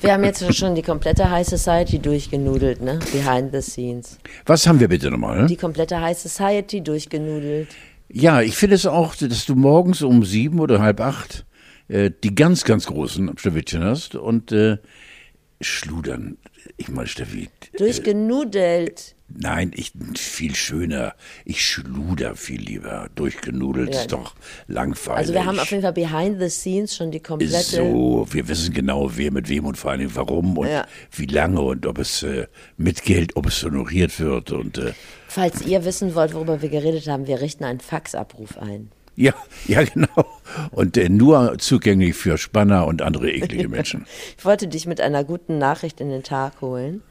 Wir haben jetzt schon die komplette High Society durchgenudelt, ne? Behind the scenes. Was haben wir bitte nochmal? Die komplette High Society durchgenudelt. Ja, ich finde es auch, dass du morgens um sieben oder halb acht äh, die ganz, ganz großen Schneewittchen hast und äh, schludern. Ich meine, Steffi. Durchgenudelt. Nein, ich viel schöner. Ich schluder viel lieber. Durchgenudelt Ja. ist doch langweilig. Also wir haben auf jeden Fall behind the scenes schon die komplette. so, wir wissen genau, wer mit wem und vor allen Dingen warum und Ja. wie lange und ob es äh, mit Geld, ob es honoriert wird und äh, Falls ihr wissen wollt, worüber wir geredet haben, wir richten einen Faxabruf ein. ja, ja genau. Und äh, nur zugänglich für Spanner und andere eklige Menschen. Ich wollte dich mit einer guten Nachricht in den Tag holen.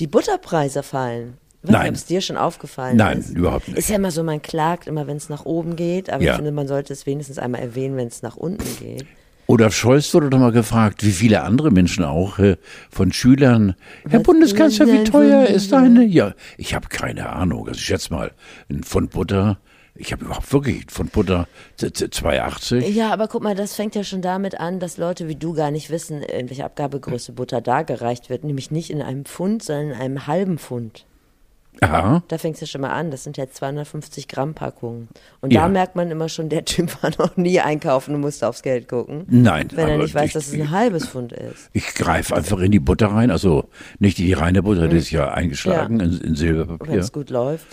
Die Butterpreise fallen. Nein. ob es dir schon aufgefallen Nein, ist. überhaupt nicht. Ist ja immer so, man klagt immer, wenn es nach oben geht, aber Ja. ich finde, man sollte es wenigstens einmal erwähnen, wenn es nach unten geht. Olaf Scholz wurde doch mal gefragt, wie viele andere Menschen auch äh, von Schülern. Herr Was Bundeskanzler, wie teuer von- ist eine? Ja, ich habe keine Ahnung. Also ich schätze mal, ein Pfund Butter. Ich habe überhaupt wirklich Pfund Butter z- z- 2,80. Ja, aber guck mal, das fängt ja schon damit an, dass Leute wie du gar nicht wissen, in welcher Abgabegröße Butter dargereicht wird. Nämlich nicht in einem Pfund, sondern in einem halben Pfund. Aha. Da fängt es ja schon mal an. Das sind ja 250 Gramm Packungen. Und Ja. da merkt man immer schon, der Typ war noch nie einkaufen und musste aufs Geld gucken. Nein, Wenn er aber nicht weiß, ich- dass es ein halbes Pfund ist. Ich greife einfach in die Butter rein, also nicht in die reine Butter, die ist ja eingeschlagen in, in Wenn Silberpapier. es gut läuft.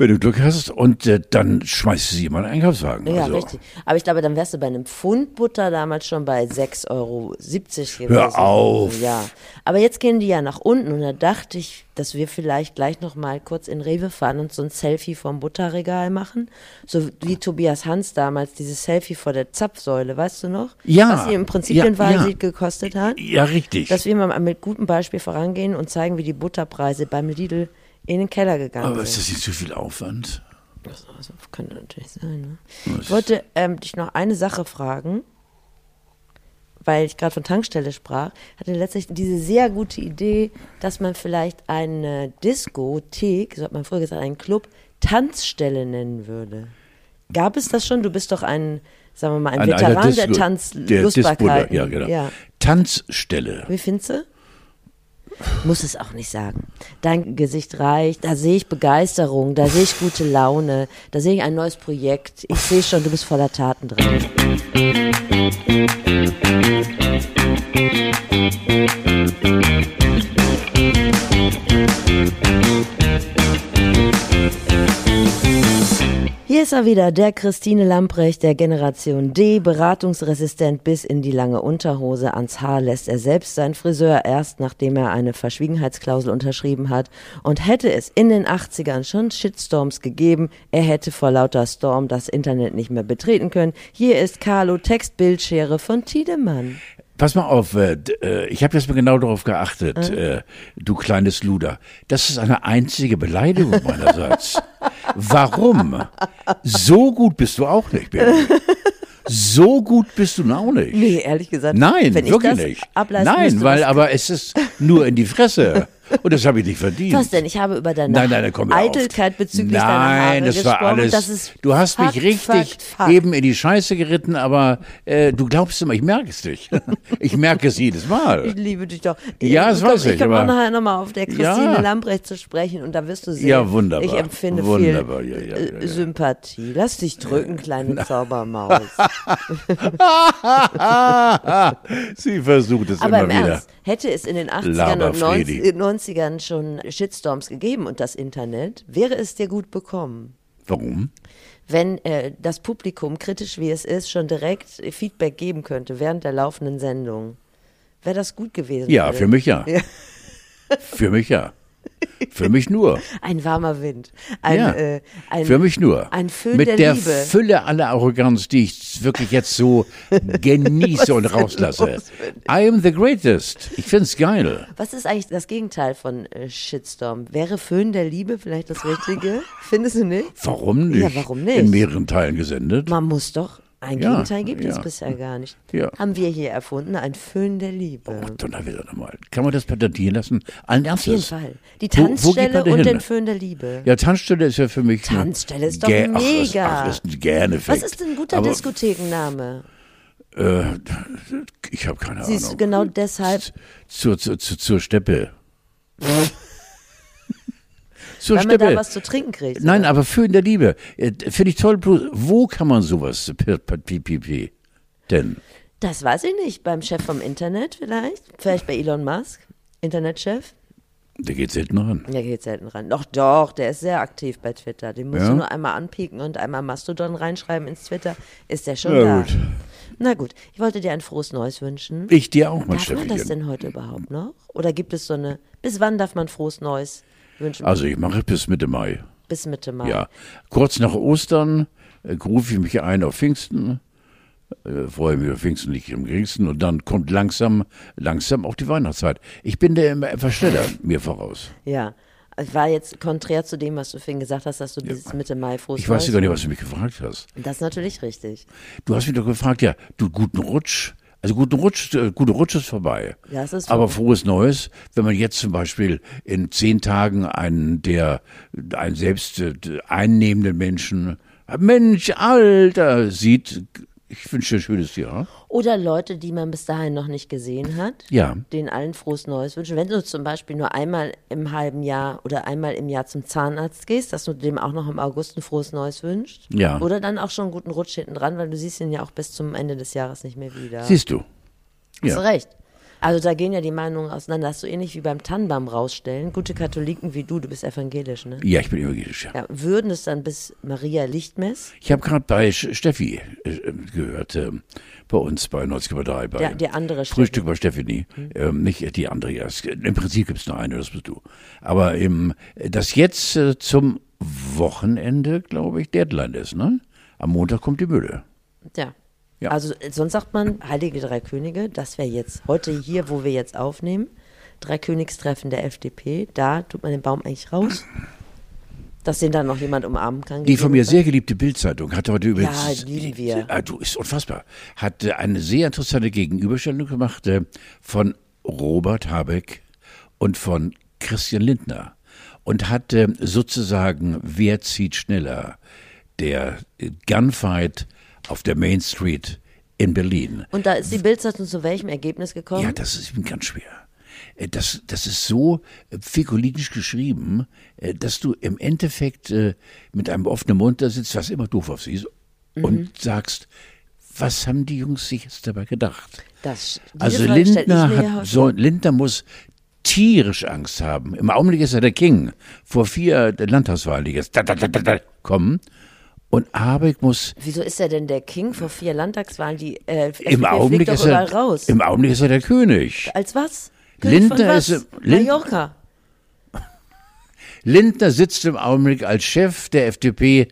Wenn du Glück hast und äh, dann schmeißt du sie in meinen Einkaufswagen. Ja, also, richtig. Aber ich glaube, dann wärst du bei einem Pfund Butter damals schon bei 6,70 Euro gewesen. Hör auf. Ja. Aber jetzt gehen die ja nach unten und da dachte ich, dass wir vielleicht gleich noch mal kurz in Rewe fahren und so ein Selfie vom Butterregal machen. So wie Tobias Hans damals, dieses Selfie vor der Zapfsäule, weißt du noch? Ja. Was sie im Prinzip Ja, den Wahlsieg ja. gekostet hat. Ja, richtig. Dass wir mal mit gutem Beispiel vorangehen und zeigen, wie die Butterpreise beim Lidl in den Keller gegangen Aber ist das nicht zu viel Aufwand? Also, könnte natürlich sein. Ne? Ich wollte ähm, dich noch eine Sache fragen, weil ich gerade von Tankstelle sprach. Hatte letztlich diese sehr gute Idee, dass man vielleicht eine Diskothek, so hat man früher gesagt, einen Club, Tanzstelle nennen würde. Gab es das schon? Du bist doch ein, sagen wir mal, ein einer Veteran der Tanzlustbarkeit. Ja, genau. Ja. Tanzstelle. Wie findest du? Muss es auch nicht sagen. Dein Gesicht reicht, da sehe ich Begeisterung, da sehe ich gute Laune, da sehe ich ein neues Projekt. Ich sehe schon, du bist voller Taten drin. Hier ist er wieder, der Christine Lamprecht der Generation D, beratungsresistent bis in die lange Unterhose. Ans Haar lässt er selbst seinen Friseur erst, nachdem er eine Verschwiegenheitsklausel unterschrieben hat. Und hätte es in den 80ern schon Shitstorms gegeben, er hätte vor lauter Storm das Internet nicht mehr betreten können. Hier ist Carlo Textbildschere von Tiedemann. Pass mal auf, äh, äh, ich habe jetzt mal genau darauf geachtet, äh, du kleines Luder. Das ist eine einzige Beleidigung meinerseits. Warum? So gut bist du auch nicht, Baby. So gut bist du auch nicht. Nee, ehrlich gesagt. Nein, wirklich nicht. Nein, weil aber es ist nur in die Fresse. Und das habe ich nicht verdient. Was denn? Ich habe über deine Nein, nein, nein, komm auf. Eitelkeit bezüglich deiner Haare Nein, das war gesprochen. alles. Das ist du hast Fakt, mich richtig Fakt, Fakt. eben in die Scheiße geritten, aber äh, du glaubst immer, ich merke es nicht. ich merke es jedes Ich Mal. liebe dich doch. Ja, das komm, weiß ich, Ich komme auch nachher nochmal auf der Christine Ja. Lambrecht zu sprechen und da wirst du sehen. Ja, wunderbar. Ich empfinde Wunderbar, viel ja, ja, äh, ja. Sympathie. Lass dich drücken, kleine Zaubermaus. Sie versucht es Aber immer im wieder. Ernst, hätte es in den 80ern Laber, und Fredi. 90, 90ern schon Shitstorms gegeben und das Internet, wäre es dir gut bekommen. Warum? wenn äh, das Publikum, kritisch wie es ist, schon direkt Feedback geben könnte während der laufenden Sendung. Wäre das gut gewesen? Ja, Philipp? für mich ja. Ja. Für mich ja. Für mich nur. Ein warmer Wind. Ein, ja. äh, ein, Für mich nur. Ein Föhn Mit der, der, Liebe. Fülle aller Arroganz, die ich wirklich jetzt so genieße und rauslasse. I am the greatest. Ich find's geil. Was ist eigentlich das Gegenteil von äh, Shitstorm? Wäre Föhn der Liebe vielleicht das Richtige? Findest du nicht? Warum nicht? Ja, warum nicht? In mehreren Teilen gesendet. Man muss doch. Ein Ja, Gegenteil gibt es ja. bisher gar nicht. Ja. Haben wir hier erfunden, ein Föhn der Liebe. Oh, Donnerwetter nochmal. Kann man das patentieren lassen? Allen Auf jeden? Fall. Die Wo- wo Tanzstelle man denn und hin? den Föhn der Liebe. Ja, Tanzstelle ist ja für mich. Tanzstelle ist doch Gä- mega. Ach, das, ach, das ist ein Was ist denn ein guter Aber Diskothekenname? Äh, ich habe keine Siehst du, Ahnung. genau deshalb, Zur, zur, zur, zur Steppe. zur weil man da Steppe. was zu trinken kriegt. Nein, oder? aber für in der Liebe. Äh, Finde ich toll. bloß Wo kann man sowas? P- Denn? Das weiß ich nicht. Beim Chef vom Internet vielleicht? Vielleicht bei Elon Musk? Internetchef? Der geht selten ran. Der geht selten ran. Doch, doch, der ist sehr aktiv bei Twitter. Den musst Ja? du nur einmal anpieken und einmal Mastodon reinschreiben ins Twitter. Ist der schon Ja, da. gut. Na gut, ich wollte dir ein frohes Neues wünschen. Ich dir auch, mein Darf man das denn heute überhaupt noch? Oder gibt es so eine, bis wann darf man frohes Neues wünschen? Also ich mache bis Mitte Mai. bis Mitte Mai. Ja. Kurz nach Ostern äh, rufe ich mich ein auf Pfingsten. Äh, vorher mir auf Pfingsten liegt am geringsten und dann kommt langsam, langsam auch die Weihnachtszeit. Ich bin da immer etwas schneller mir voraus. Ja. Es war jetzt konträr zu dem, was du vorhin gesagt hast, dass du bis Mitte Mai frohes Ich weiß gar nicht, was du mich gefragt hast. Das ist natürlich richtig. Du hast mich doch gefragt, ja, du guten Rutsch. Also guten Rutsch, äh, gute Rutsch ist vorbei. Ja, es ist Aber frohes Neues, wenn man jetzt zum Beispiel in zehn Tagen einen der einen selbst äh, einnehmenden Menschen, Mensch, Alter, sieht. Ich wünsche dir ein schönes Jahr. Oder Leute, die man bis dahin noch nicht gesehen hat. Ja. denen allen frohes Neues wünschen. Wenn du zum Beispiel nur einmal im halben Jahr oder einmal im Jahr zum Zahnarzt gehst, dass du dem auch noch im August ein frohes Neues wünschst. Ja. Oder dann auch schon einen guten Rutsch hinten dran, weil du siehst ihn ja auch bis zum Ende des Jahres nicht mehr wieder. Siehst du. Hast du Ja. recht. Also da gehen ja die Meinungen auseinander. Das ist so ähnlich wie beim Tannenbaum rausstellen. Gute Katholiken wie du, du bist evangelisch, ne? Ja, ich bin evangelisch, ja. Ja, würden es dann bis Maria Lichtmess, Ich habe gerade bei Steffi äh, gehört, äh, bei uns bei 90,3 bei der, der andere Frühstück bei Stephanie. Ähm, nicht die andere, ja. Im Prinzip gibt es nur eine, das bist du. Aber im, das jetzt äh, zum Wochenende, glaube ich, Deadline ist, ne? Am Montag kommt die Mülle. Ja. Ja. Also äh, sonst sagt man Heilige Drei Könige, das wäre jetzt heute hier, wo wir jetzt aufnehmen, Dreikönigstreffen der FDP, da tut man den Baum eigentlich raus, dass den dann noch jemand umarmen kann. Die von mir sehr geliebte Bildzeitung hat heute übrigens. lieben wir. Ah, du, ist unfassbar. Hat äh, eine sehr interessante Gegenüberstellung gemacht äh, von Robert Habeck und von Christian Lindner. Und hat sozusagen, wer zieht schneller? Der Gunfight auf der Main Street in Berlin. Und da ist die Bildzeitung zu welchem Ergebnis gekommen? Ja, das ist ganz schwer. Äh, Das, das ist so äh, figurinisch geschrieben, äh, dass du im Endeffekt äh, mit einem offenen Mund da sitzt, was immer doof aussieht, Mhm. und sagst, was haben die Jungs sich jetzt dabei gedacht? das, Also Frage Lindner, hat, so, Lindner muss tierisch Angst haben. Im Augenblick ist er der King. Vor vier Landtagswahlen, die jetzt da, da, da, da, kommen. Und Habeck muss Wieso ist er denn der King vor vier Landtagswahlen? Die äh, im Augenblick ist er raus. im Augenblick ist er der König. Als was? König Lindner was? ist- Lind- Mallorca. Lindner sitzt im Augenblick als Chef der FDP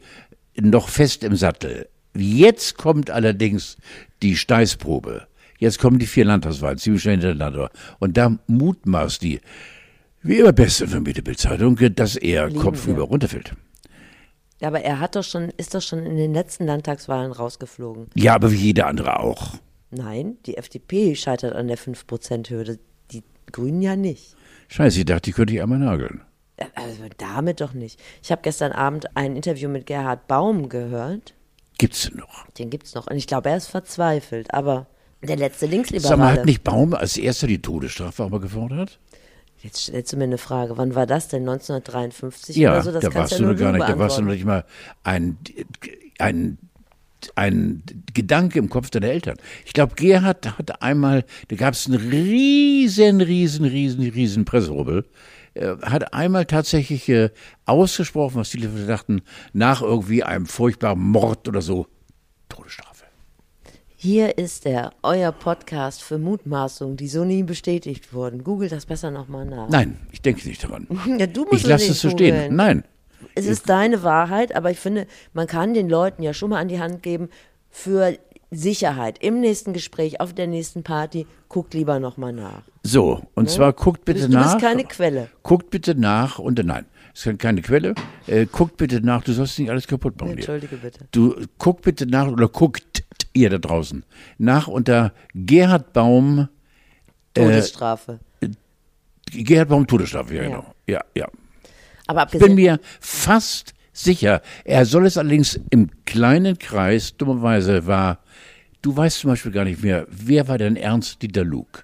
noch fest im Sattel. Jetzt kommt allerdings die Steißprobe. Jetzt kommen die vier Landtagswahlen, ziemlich schnell hintereinander. Und da mutmaßt die, wie immer beste informierte Bildzeitung, dass er Lieben kopfüber wir. runterfällt. Ja, aber er hat doch schon, ist doch schon in den letzten Landtagswahlen rausgeflogen. Ja, aber wie jeder andere auch. Nein, die FDP scheitert an der 5%-Hürde, die Grünen ja nicht. Scheiße, ich dachte, die könnte ich einmal nageln. Äh, Also damit doch nicht. Ich habe gestern Abend ein Interview mit Gerhard Baum gehört. Gibt's denn noch? Den gibt's noch. Und ich glaube, er ist verzweifelt. Aber der letzte Sag mal, Linksliberale. hat nicht Baum als erster die Todesstrafe aber gefordert? Jetzt stellst du mir eine Frage. Wann war das denn? 1953 Ja, oder so? Das da warst ja du noch gar nicht, da warst du noch nicht mal ein, ein, ein Gedanke im Kopf deiner Eltern. Ich glaube, Gerhard hat einmal, da gab es einen riesen, riesen, riesen, riesen Presserubbel, äh, hat einmal tatsächlich äh, ausgesprochen, was viele dachten, nach irgendwie einem furchtbaren Mord oder so. Hier ist er, euer Podcast für Mutmaßungen, die so nie bestätigt wurden. Google das besser nochmal nach. Nein, ich denke nicht daran. Ja, du musst Ich lasse es so stehen. Nein. Es ist deine Wahrheit, aber ich finde, man kann den Leuten ja schon mal an die Hand geben, für Sicherheit im nächsten Gespräch, auf der nächsten Party, guckt lieber nochmal nach. So, und zwar guckt bitte Du bist nach. keine Quelle. Guckt bitte nach und nein, es ist keine Quelle. Äh, guckt bitte nach, du sollst nicht alles kaputt machen. Entschuldige bitte. Du guckt bitte nach oder guckt ihr da draußen nach unter Gerhard Baum, Äh, Todesstrafe. Gerhard Baum Todesstrafe, ja, Ja. genau. Ja, ja. aber Ich bin mir fast sicher, er soll es allerdings im kleinen Kreis, dummerweise war Du weißt zum Beispiel gar nicht mehr, wer war denn Ernst Dieter Luke?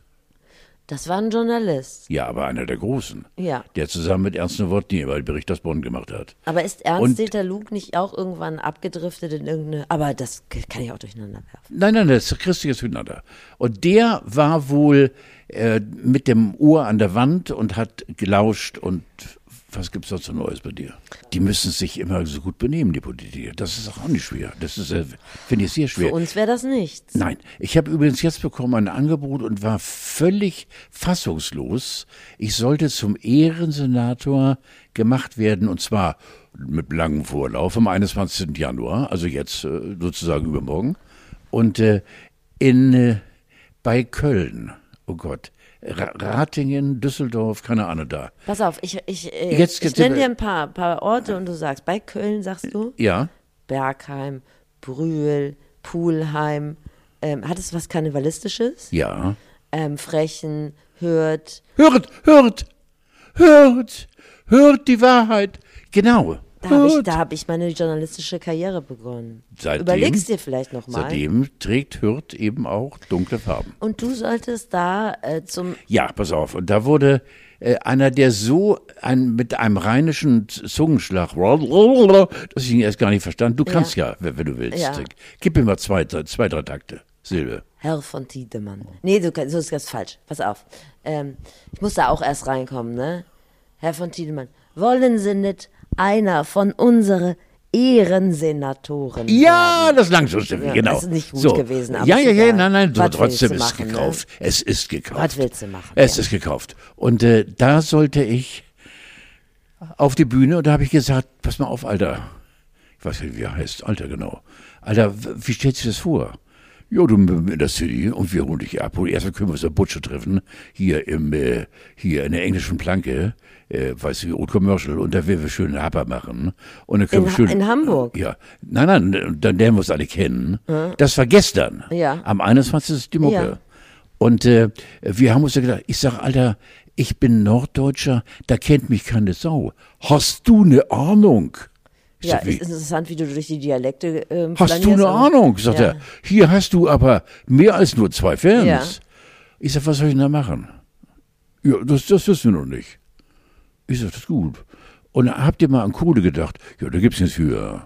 Das war ein Journalist. Ja, aber einer der Großen. Ja. Der zusammen mit Ernst Nowotny immer den Bericht aus Bonn gemacht hat. Aber ist Ernst Und- Dieter Luke nicht auch irgendwann abgedriftet in irgendeine. Aber das kann ich auch durcheinander werfen. Nein, nein, das ist christliches Miteinander. Und der war wohl äh, mit dem Ohr an der Wand und hat gelauscht und was gibt's sonst so Neues bei dir? Die müssen sich immer so gut benehmen, die Politiker. Das ist auch nicht schwer. Das ist, äh, finde ich, sehr schwer. Für uns wäre das nichts. Nein, ich habe übrigens jetzt bekommen ein Angebot und war völlig fassungslos. Ich sollte zum Ehrensenator gemacht werden und zwar mit langem Vorlauf am 21. Januar, also jetzt äh, sozusagen übermorgen. Und äh, in bei Köln, oh Gott, Ratingen, Düsseldorf, keine Ahnung da. Pass auf, ich, ich, äh, Jetzt- ich nenne dir ein paar, paar Orte und du sagst, bei Köln sagst du Ja, Bergheim, Brühl, Pulheim. Ähm, hat es was Karnevalistisches? ja. Ähm, Frechen, Hürth. Hört, hört, hört, hört die Wahrheit. Genau. Da habe ich, da hab ich meine journalistische Karriere begonnen. Seitdem- Überlegst dir vielleicht nochmal. Seitdem trägt Hürth eben auch dunkle Farben. Und du solltest da äh, zum. Ja, pass auf. Und da wurde äh, einer, der so ein, mit einem rheinischen Zungenschlag, dass ich ihn erst gar nicht verstand. Du kannst ja, wenn, wenn du willst. Ja. Gib mir mal zwei, zwei, drei Takte. Silbe. Herr von Tiedemann. Nee, du kannst, so ist das falsch. Pass auf. Ähm, ich muss da auch erst reinkommen, ne? Herr von Tiedemann, wollen Sie nicht einer von unseren Ehrensenatoren Ja, werden? das langt schon, Steffi, Ja, genau. das ist nicht gut so. gewesen, aber Ja, ist ja, ja, nein, nein, so, Was trotzdem ist es ne? gekauft. Es ist gekauft. Was willst du machen? Es Ja. ist gekauft. Und äh, da sollte ich auf die Bühne und da habe ich gesagt, pass mal auf, Alter. Ich weiß nicht, wie er heißt. Alter, genau. Alter, wie stellst du das vor? Ja, du in der City und wir holen dich ab. Und erstmal können wir uns in Butsche treffen, hier im, äh, hier in der englischen Planke, äh, weißt du, Old Commercial, und da werden wir schön Haber machen. Und dann können In wir schön. In Hamburg? Ja. Nein, nein, dann lernen wir uns alle kennen. Das war gestern. Ja. Am 21. ist die Mucke. Ja. Und äh, wir haben uns ja gedacht, ich sag, Alter, ich bin Norddeutscher, da kennt mich keine Sau. Hast du eine Ahnung? Ja, sag, wie, ist interessant, wie du durch die Dialekte ähm, hast du eine Ahnung? Sagt ja. er. Hier hast du aber mehr als nur zwei Fans. Ja. Ich sag, was soll ich denn da machen? Ja, das, das wissen wir noch nicht. Ich sag, das ist gut. Und habt ihr mal an Kohle gedacht? Ja, da gibt's nichts für.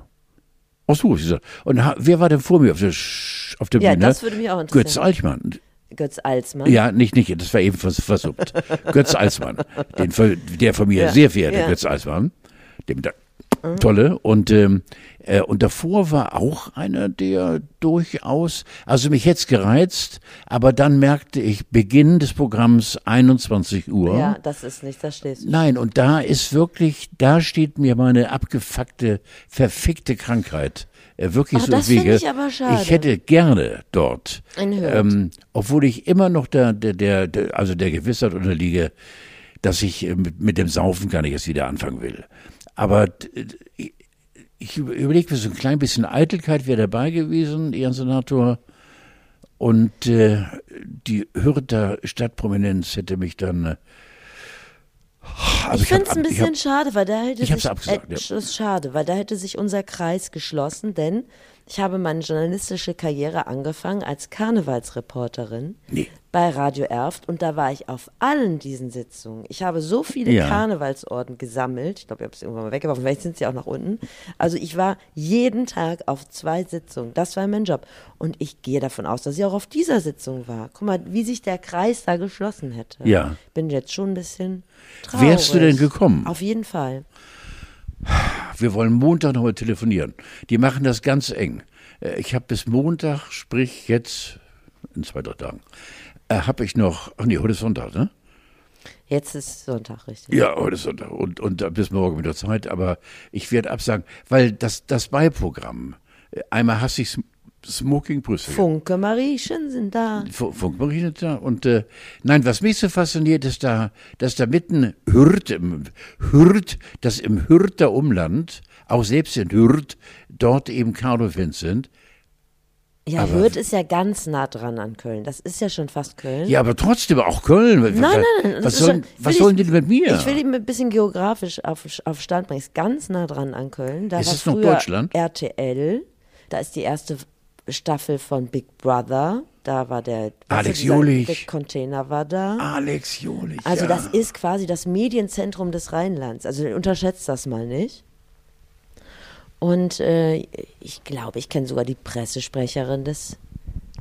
Ach so, ich sag, und wer war denn vor mir auf der, Sch- auf der Ja, Bühne? das würde mich auch Götz interessieren. Altmann. Götz Alsmann. Ja, nicht, nicht, das war eben vers versuppt. Götz Alsmann, den, der von mir Ja, sehr verehrte ja. Götz Alsmann, dem tolle. Und, ähm, äh, und davor war auch einer, der durchaus, also mich hätte gereizt, aber dann merkte ich, Beginn des Programms 21 Uhr. Ja, das ist nicht, das stehst du. Nein, und da ist wirklich, da steht mir meine abgefuckte, verfickte Krankheit äh, wirklich Ach, so das Wege. ich aber schade. Ich hätte gerne dort, ähm, obwohl ich immer noch der, der, der, der also der Gewissheit unterliege, dass ich äh, mit, mit dem Saufen gar nicht erst wieder anfangen will. Aber äh, ich, ich überlege mir so ein klein bisschen Eitelkeit wäre dabei gewesen, Ehrensenator. Und äh, die Hürther Stadtprominenz hätte mich dann. Äh, also ich finde hab es ein ich bisschen hab- schade, weil da hätte ich sich abgesagt, äh, ja. schade, weil da hätte sich unser Kreis geschlossen, denn ich habe meine journalistische Karriere angefangen als Karnevalsreporterin Nee. bei Radio Erft und da war ich auf allen diesen Sitzungen. Ich habe so viele Ja. Karnevalsorden gesammelt. Ich glaube, ich habe es irgendwann mal weggeworfen, vielleicht sind sie auch nach unten. Also ich war jeden Tag auf zwei Sitzungen. Das war mein Job. Und ich gehe davon aus, dass ich auch auf dieser Sitzung war. Guck mal, wie sich der Kreis da geschlossen hätte. Ja. Bin jetzt schon ein bisschen traurig. Wärst du denn gekommen? Auf jeden Fall. Wir wollen Montag nochmal telefonieren. Die machen das ganz eng. Äh, Ich habe bis Montag, sprich jetzt in zwei, drei Tagen, äh, habe ich noch, ach nee, heute ist Sonntag, ne? Jetzt ist Sonntag, richtig? Ja, heute ist Sonntag und, und bis morgen wieder Zeit, aber ich werde absagen, weil das, das Beiprogramm, äh, einmal hasse ich Sm- Smoking Brüssel. Funke Mariechen sind da. Fu- Funkmaschine da. Und äh, nein, was mich so fasziniert, ist da, dass da mitten Hürth, im Hürth, dass im Hürther Umland, auch selbst in Hürth, dort eben Karnevalfans sind. Ja, Aber- Hürth ist ja ganz nah dran an Köln. Das ist ja schon fast Köln. Ja, aber trotzdem auch Köln. Nein, nein, nein. Was, sollen, schon- was sollen ich- die denn mit mir? Ich will ihn ein bisschen geografisch auf, auf Stand bringen. Ist ganz nah dran an Köln. Da Ist war es noch Deutschland? RTL. Da ist die erste Staffel von Big Brother. Da war der Alex Jolich. Der Container war da. Alex Jolich. Also ja. das ist quasi das Medienzentrum des Rheinlands. Also unterschätzt das mal nicht. Und äh, ich glaube, ich kenne sogar die Pressesprecherin des,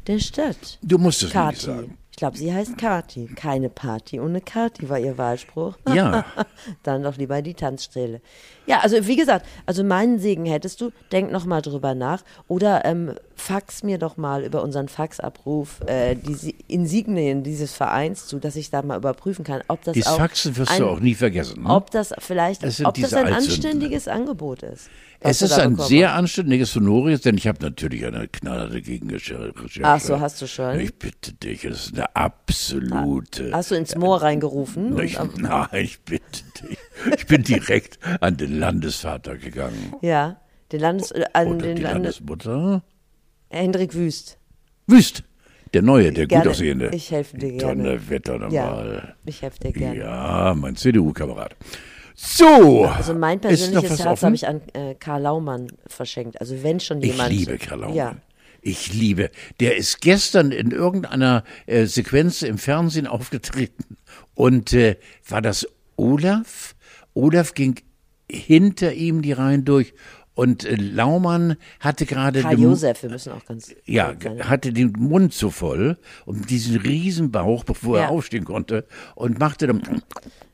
der Stadt. Du musst es mir nicht Kati. sagen. Ich glaube, sie heißt Kati. Keine Party ohne Kati war ihr Wahlspruch. Ja. Dann doch lieber die Tanzstelle. Ja, also wie gesagt, also meinen Segen hättest du, denk noch mal drüber nach oder ähm, fax mir doch mal über unseren Faxabruf äh, die Si- Insignien dieses Vereins zu, dass ich da mal überprüfen kann, ob das Dieses auch Faxen wirst ein, du auch nie vergessen. Ne? ob das vielleicht, Das ob das ein anständiges Angebot ist. Es ist ein bekommen sehr anständiges Sonorius, denn ich habe natürlich eine knallharte Gegenrecherche. Ach so, hast du schon? Ich bitte dich, es ist eine absolute. Hast du ins Moor reingerufen? und ich, nein, ich bitte dich. Ich bin direkt an den Landesvater gegangen. ja, den Landes, äh, an Oder den die Landes, Landesmutter. Hendrik Wüst. Wüst, der Neue, der Gerne. gut aussehende. Ich helfe dir gerne. Donnerwetter nochmal. Ich helfe dir gerne. Ja, mein CDU-Kamerad. So. Also mein persönliches Herz habe ich an äh, Karl Laumann verschenkt. Also wenn schon Ich jemand. liebe Karl Laumann. Ja. Ich liebe. Der ist gestern in irgendeiner äh, Sequenz im Fernsehen aufgetreten. Und äh, war das Olaf? Olaf ging hinter ihm die Reihen durch. Und äh, Laumann hatte gerade Karl Josef, wir müssen auch ganz. ja, hatte den Mund so voll und diesen Riesenbauch, bevor Ja. er aufstehen konnte und machte dann,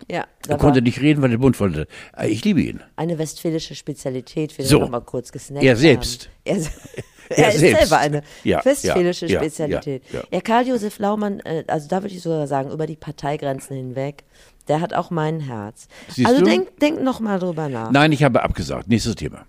ja, er da war konnte nicht reden, weil der Mund voll hatte. Äh, Ich liebe ihn. eine westfälische Spezialität, wir So. noch mal kurz gesnackt Er selbst. Haben. Er, Er er ist selbst. selber eine Ja, westfälische ja, Spezialität. ja, Ja. Karl-Josef Laumann, äh, also da würde ich sogar sagen, über die Parteigrenzen hinweg, der hat auch mein Herz. Siehst also du? denk, denk noch mal drüber nach. Nein, ich habe abgesagt. Nächstes Thema.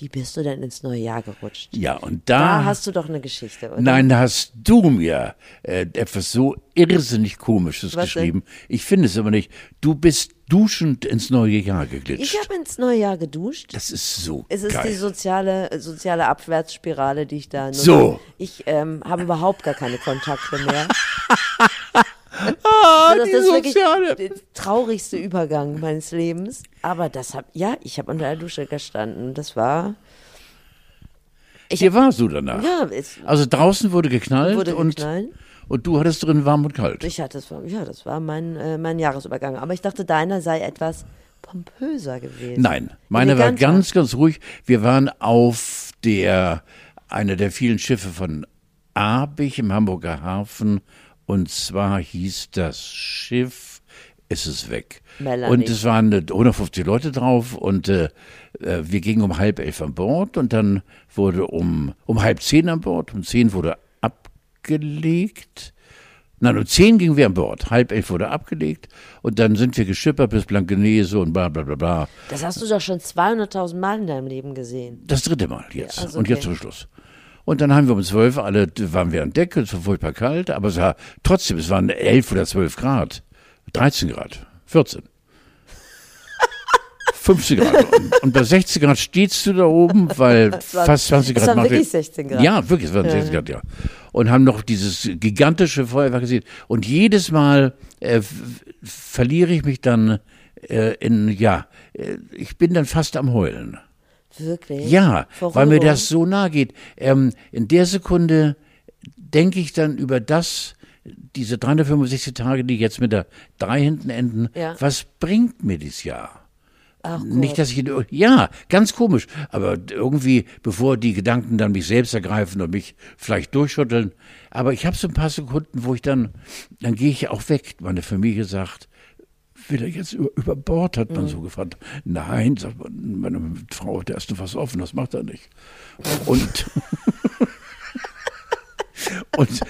Wie bist du denn ins neue Jahr gerutscht? Ja, und Da da, hast du doch eine Geschichte, oder? nein, da hast du mir äh, etwas so irrsinnig Komisches Was geschrieben. Ich finde es aber nicht. Du bist duschend ins neue Jahr geglitscht. Ich habe ins neue Jahr geduscht. das ist so Es ist geil. die soziale, soziale Abwärtsspirale, die ich da nutze. So. Ich ähm, habe überhaupt gar keine Kontakte mehr. ah, das die ist wirklich soziale. der traurigste Übergang meines Lebens. Aber das hab, ja, ich habe unter der Dusche gestanden. Das war, Hier warst du danach. ja, es Also draußen wurde geknallt, wurde und, geknallt. und du hattest drin warm und kalt. Ich hatte, das war, ja, das war mein, äh, mein Jahresübergang. Aber ich dachte, deiner sei etwas pompöser gewesen. Nein, meine war ganz, ganz ruhig. Wir waren auf der, einer der vielen Schiffe von Abich im Hamburger Hafen. Und zwar hieß das Schiff, ist es weg. Melanie. Und es waren äh, 150 Leute drauf und äh, äh, wir gingen um halb elf an Bord und dann wurde um, um halb zehn an Bord, um zehn wurde abgelegt. Nein, um zehn gingen wir an Bord, halb elf wurde abgelegt und dann sind wir geschippert bis Blankenese und bla bla bla bla. Das hast du doch schon 200.000 Mal in deinem Leben gesehen. Das dritte Mal jetzt. Ja, also Und jetzt okay. zum Schluss. Und dann haben wir um zwölf alle, waren wir an Deck, es war furchtbar kalt, aber es war trotzdem, es waren elf oder zwölf Grad. 13 Grad, 14. 15 Grad. Und, und bei 16 Grad stehst du da oben, weil waren- fast 20 es Grad waren macht- wirklich 16 Grad. Ja, wirklich, es waren 16 Grad, ja. Und haben noch dieses gigantische Feuerwerk gesehen. Und jedes Mal äh, verliere ich mich dann äh, in, ja, äh, ich bin dann fast am Heulen. Wirklich? Ja, Vor weil mir das so nahe geht. Ähm, in der Sekunde denke ich dann über das, diese 365 Tage, die jetzt mit der 3 hinten enden, Ja. was bringt mir dieses Jahr? Ach Nicht, dass ich, ja, ganz komisch, aber irgendwie, bevor die Gedanken dann mich selbst ergreifen und mich vielleicht durchschütteln, aber ich habe so ein paar Sekunden, wo ich dann, dann gehe ich auch weg. Meine Familie sagt, will er jetzt über, über Bord, hat Mhm. man so gefragt. Nein, sagt man, meine Frau, der ist noch was offen, das macht er nicht. Und, und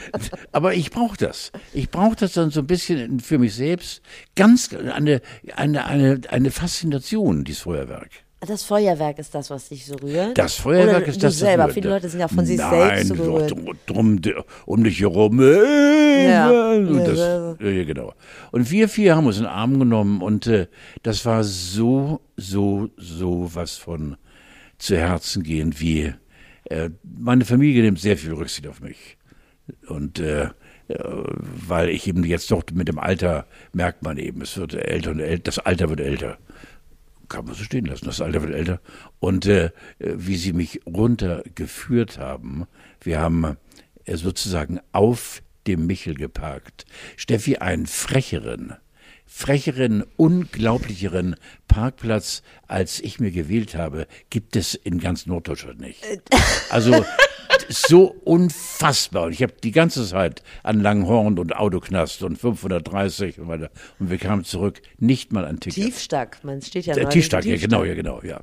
aber ich brauche das. Ich brauche das dann so ein bisschen für mich selbst. Ganz eine, eine, eine, eine Faszination, dieses Feuerwerk. Das Feuerwerk ist das, was dich so rührt? Das Feuerwerk Oder ist das. selber. rührt. Viele Leute sind ja von sich Nein, selbst so doch, gerührt. drum, um dich herum. Äh, Ja. und das, ja. genau. Und wir vier haben uns in den Arm genommen und äh, das war so, so, so was von zu Herzen gehend, wie äh, meine Familie nimmt sehr viel Rücksicht auf mich. Und äh, äh, weil ich eben jetzt doch mit dem Alter merkt man eben, es wird älter und älter, das Alter wird älter. Kann man so stehen lassen. Das Alter wird älter. Und äh, wie sie mich runtergeführt haben, wir haben äh, sozusagen auf dem Michel geparkt. Steffi, einen frecheren, frecheren, unglaublicheren Parkplatz, als ich mir gewählt habe, gibt es in ganz Norddeutschland nicht. Also so unfassbar. Und ich habe die ganze Zeit an Langhorn und Autoknast und 530 und weiter. Und wir kamen zurück, nicht mal an Ticket. Tiefstack, man steht ja Äh, neulich Tiefstack, ja genau, ja genau, ja.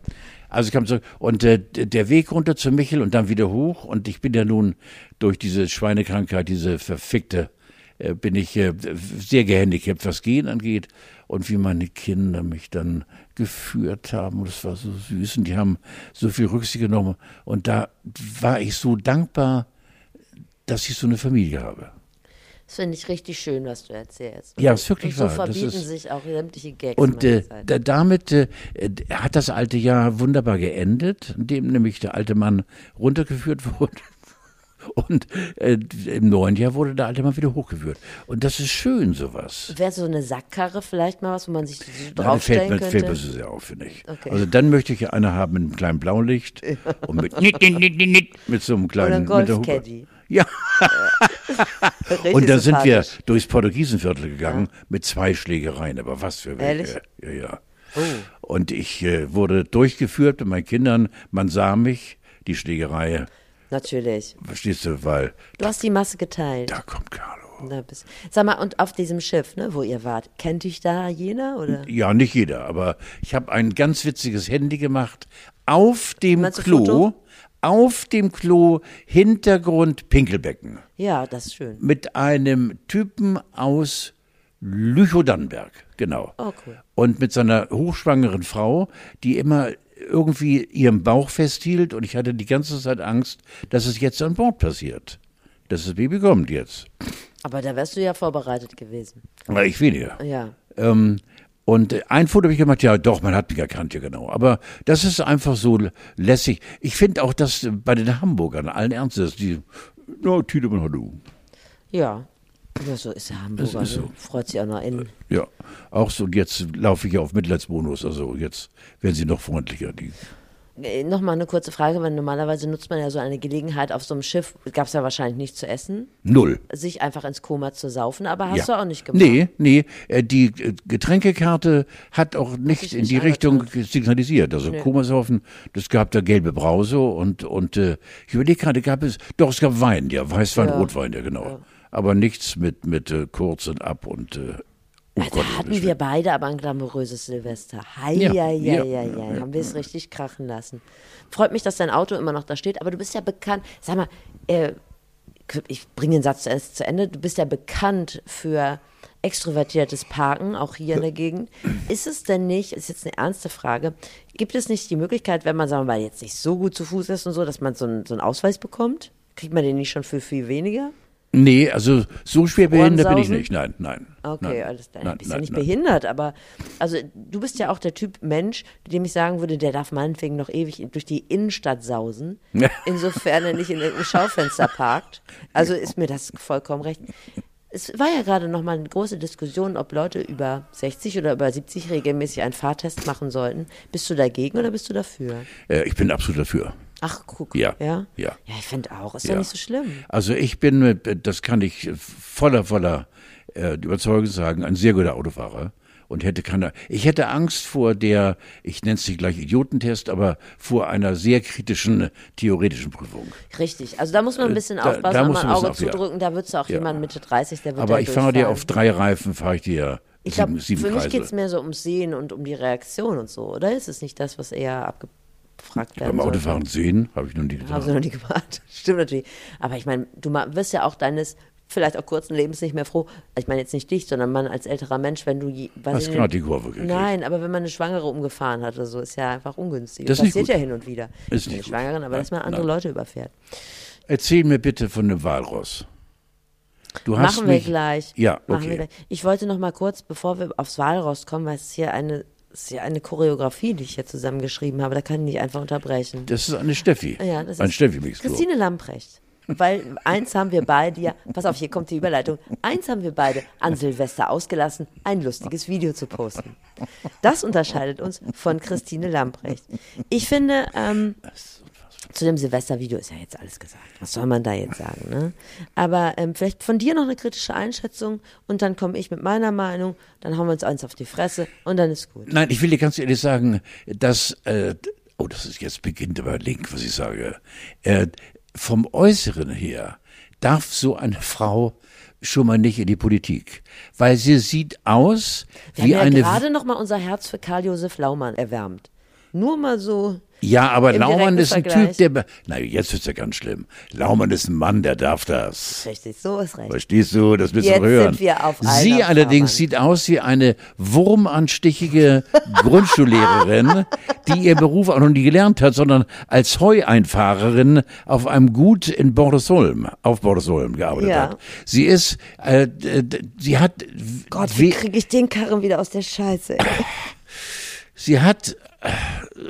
Also ich kam zurück und äh, der Weg runter zu Michel und dann wieder hoch und ich bin ja nun durch diese Schweinekrankheit, diese verfickte, äh, bin ich äh, sehr gehandicapt, was Gehen angeht und wie meine Kinder mich dann geführt haben. Und das war so süß und die haben so viel Rücksicht genommen und da war ich so dankbar, dass ich so eine Familie habe. Das finde ich richtig schön, was du erzählst. Ja, ist wirklich und so wahr. Verbieten ist- sich auch sämtliche Gags. Und äh, damit äh, hat das alte Jahr wunderbar geendet, indem nämlich der alte Mann runtergeführt wurde. Und äh, im neuen Jahr wurde der alte Mann wieder hochgeführt. Und das ist schön, sowas. Wäre so eine Sackkarre vielleicht mal was, wo man sich so Ja, draufstellen fällt, mir- fällt könnte? mir so sehr auf, finde ich. Okay. Also dann möchte ich eine haben mit einem kleinen Blaulicht und mit, nit, nit, nit, mit so einem Oder kleinen ein mit der Hupe. Golfcaddy. Ja, Richtig und da sind wir durchs Portugiesenviertel gegangen mit zwei Schlägereien, aber was für Ehrlich? welche. Ja, ja. Oh. Und ich äh, wurde durchgeführt mit meinen Kindern. Man sah mich, die Schlägerei, Natürlich. verstehst du, weil Du hast die Masse geteilt. da kommt Carlo. Na, bis- Sag mal, und auf diesem Schiff, ne, wo ihr wart, kennt dich da jener? Oder? Ja, nicht jeder, aber ich habe ein ganz witziges Handy gemacht. Auf dem Meinst Klo, auf dem Klo, Hintergrund Pinkelbecken. Ja, das ist schön. Mit einem Typen aus Lüchow-Dannenberg, genau. Oh, cool. Und mit seiner hochschwangeren Frau, die immer irgendwie ihren Bauch festhielt und ich hatte die ganze Zeit Angst, dass es jetzt an Bord passiert. Dass das Baby kommt jetzt. Aber da wärst du ja vorbereitet gewesen. Aber ich weniger. Ja. Ähm, und ein Foto habe ich gemacht, ja doch, man hat mich erkannt, ja genau. Aber das ist einfach so lässig. Ich finde auch, dass bei den Hamburgern, allen Ernstes, die, na, Tiedemann, hallo. Ja. Ja, so ist der Hamburger. ist so. ne? Freut sich auch noch in. Ja, auch so, und jetzt laufe ich ja auf Mitleidsbonus, also jetzt werden sie noch freundlicher. Die, Äh, Nochmal eine kurze Frage, weil normalerweise nutzt man ja so eine Gelegenheit auf so einem Schiff, gab es ja wahrscheinlich nichts zu essen, null. sich einfach ins Koma zu saufen, aber hast ja. du auch nicht gemacht. Nee, nee, äh, die äh, Getränkekarte hat auch nicht in nicht die Richtung angetan. signalisiert. Also Komasaufen, das gab da gelbe Brause und, und äh, ich überlege gerade, gab es, doch, es gab Wein, ja, Weißwein, Ja. Rotwein, ja genau. Aber nichts mit, mit äh, kurz und ab und äh, oh Da Gott, hatten wir beide aber ein glamouröses Silvester. Hei, Ja, ja, ja, ja, ja, ja, Haben wir es richtig krachen lassen. Freut mich, dass dein Auto immer noch da steht, aber du bist ja bekannt. Sag mal, äh, ich bringe den Satz erst zu Ende. Du bist ja bekannt für extrovertiertes Parken, auch hier in der Gegend. Ist es denn nicht, ist jetzt eine ernste Frage, gibt es nicht die Möglichkeit, wenn man, sagen wir mal, jetzt nicht so gut zu Fuß ist und so, dass man so einen, so einen Ausweis bekommt? Kriegt man den nicht schon für viel weniger? Nee, also so schwer behindert bin ich nicht. Nein, nein. Okay, nein, alles klar. Du bist ja nicht nein. behindert, aber also du bist ja auch der Typ Mensch, dem ich sagen würde, der darf meinetwegen noch ewig durch die Innenstadt sausen, insofern er nicht in irgendeinem Schaufenster parkt. Also ist mir das vollkommen recht. Es war ja gerade noch mal eine große Diskussion, ob Leute über 60 oder über 70 regelmäßig einen Fahrtest machen sollten. Bist du dagegen oder bist du dafür? Äh, ich bin absolut dafür. Ach, guck. Ja, Ja, ja. ja ich finde auch. Ist Ja. doch nicht so schlimm. Also ich bin, mit- das kann ich voller, voller äh, Überzeugung sagen, ein sehr guter Autofahrer und hätte keine, ich hätte Angst vor der, ich nenne es nicht gleich Idiotentest, aber vor einer sehr kritischen theoretischen Prüfung. Richtig. Also da muss man ein bisschen Äh, da- aufpassen, da auch muss ein man Auge ein bisschen auf- ja. zudrücken. Da wird es auch Ja. jemand Mitte 30, der wird Aber da ich fahre dir auf drei Reifen, fahre ich dir Ich glaube, für mich geht es mehr so ums Sehen und um die Reaktion und so, oder? Ist es nicht das, was eher abgefragt werden Beim? Autofahren sehen, habe ich noch nie Haben getan. sie noch nie gemacht. Stimmt natürlich. Aber ich meine, du wirst ja auch deines vielleicht auch kurzen Lebens nicht mehr froh. Ich meine jetzt nicht dich, sondern man als älterer Mensch, wenn du Hast gerade die Kurve gekriegt. Nein, aber wenn man eine Schwangere umgefahren hat oder so, ist ja einfach ungünstig. Das passiert gut. ja hin und wieder. Ist nicht gut. Schwangeren, aber Nein, dass man andere nein. Leute überfährt. Erzähl mir bitte von dem Walross. Du hast Machen wir mich, gleich. Ja, wir okay. Ich wollte noch mal kurz, bevor wir aufs Walross kommen, weil es hier eine, es ist hier eine Choreografie, die ich hier zusammengeschrieben habe. Da kann ich nicht einfach unterbrechen. Das ist eine Steffi. Ja, das ein ist Steffi-Mixtur. Christine Lamprecht. Weil eins haben wir beide ja, pass auf, hier kommt die Überleitung. Eins haben wir beide an Silvester ausgelassen, ein lustiges Video zu posten. Das unterscheidet uns von Christine Lamprecht. Ich finde, ähm, zu dem Silvestervideo ist ja jetzt alles gesagt. Was soll man da jetzt sagen? Ne? Aber ähm, vielleicht von dir noch eine kritische Einschätzung und dann komme ich mit meiner Meinung, dann hauen wir uns eins auf die Fresse und dann ist gut. Nein, ich will dir ganz ehrlich sagen, dass, äh, oh, das ist jetzt beginnt aber link, was ich sage. Äh, vom Äußeren her darf so eine Frau schon mal nicht in die Politik, weil sie sieht aus Wir wie haben ja eine gerade noch mal unser Herz für Karl-Josef Laumann erwärmt. Nur mal so. Ja, aber Laumann ist ein Vergleich. Typ, der. Na, jetzt wird's ja ganz schlimm. Laumann ist ein Mann, der darf das. Richtig, so ist recht. Verstehst du? Das willst Jetzt du hören. sind wir auf Sie allerdings Fahrbahn. sieht aus wie eine wurmanstichige Grundschullehrerin, die ihr Beruf auch noch nie gelernt hat, sondern als Heueinfahrerin auf einem Gut in Bordesholm, auf Bordesholm gearbeitet Ja. hat. Sie ist, äh, sie hat, Gott, wie kriege ich den Karren wieder aus der Scheiße? Ey? sie hat, äh,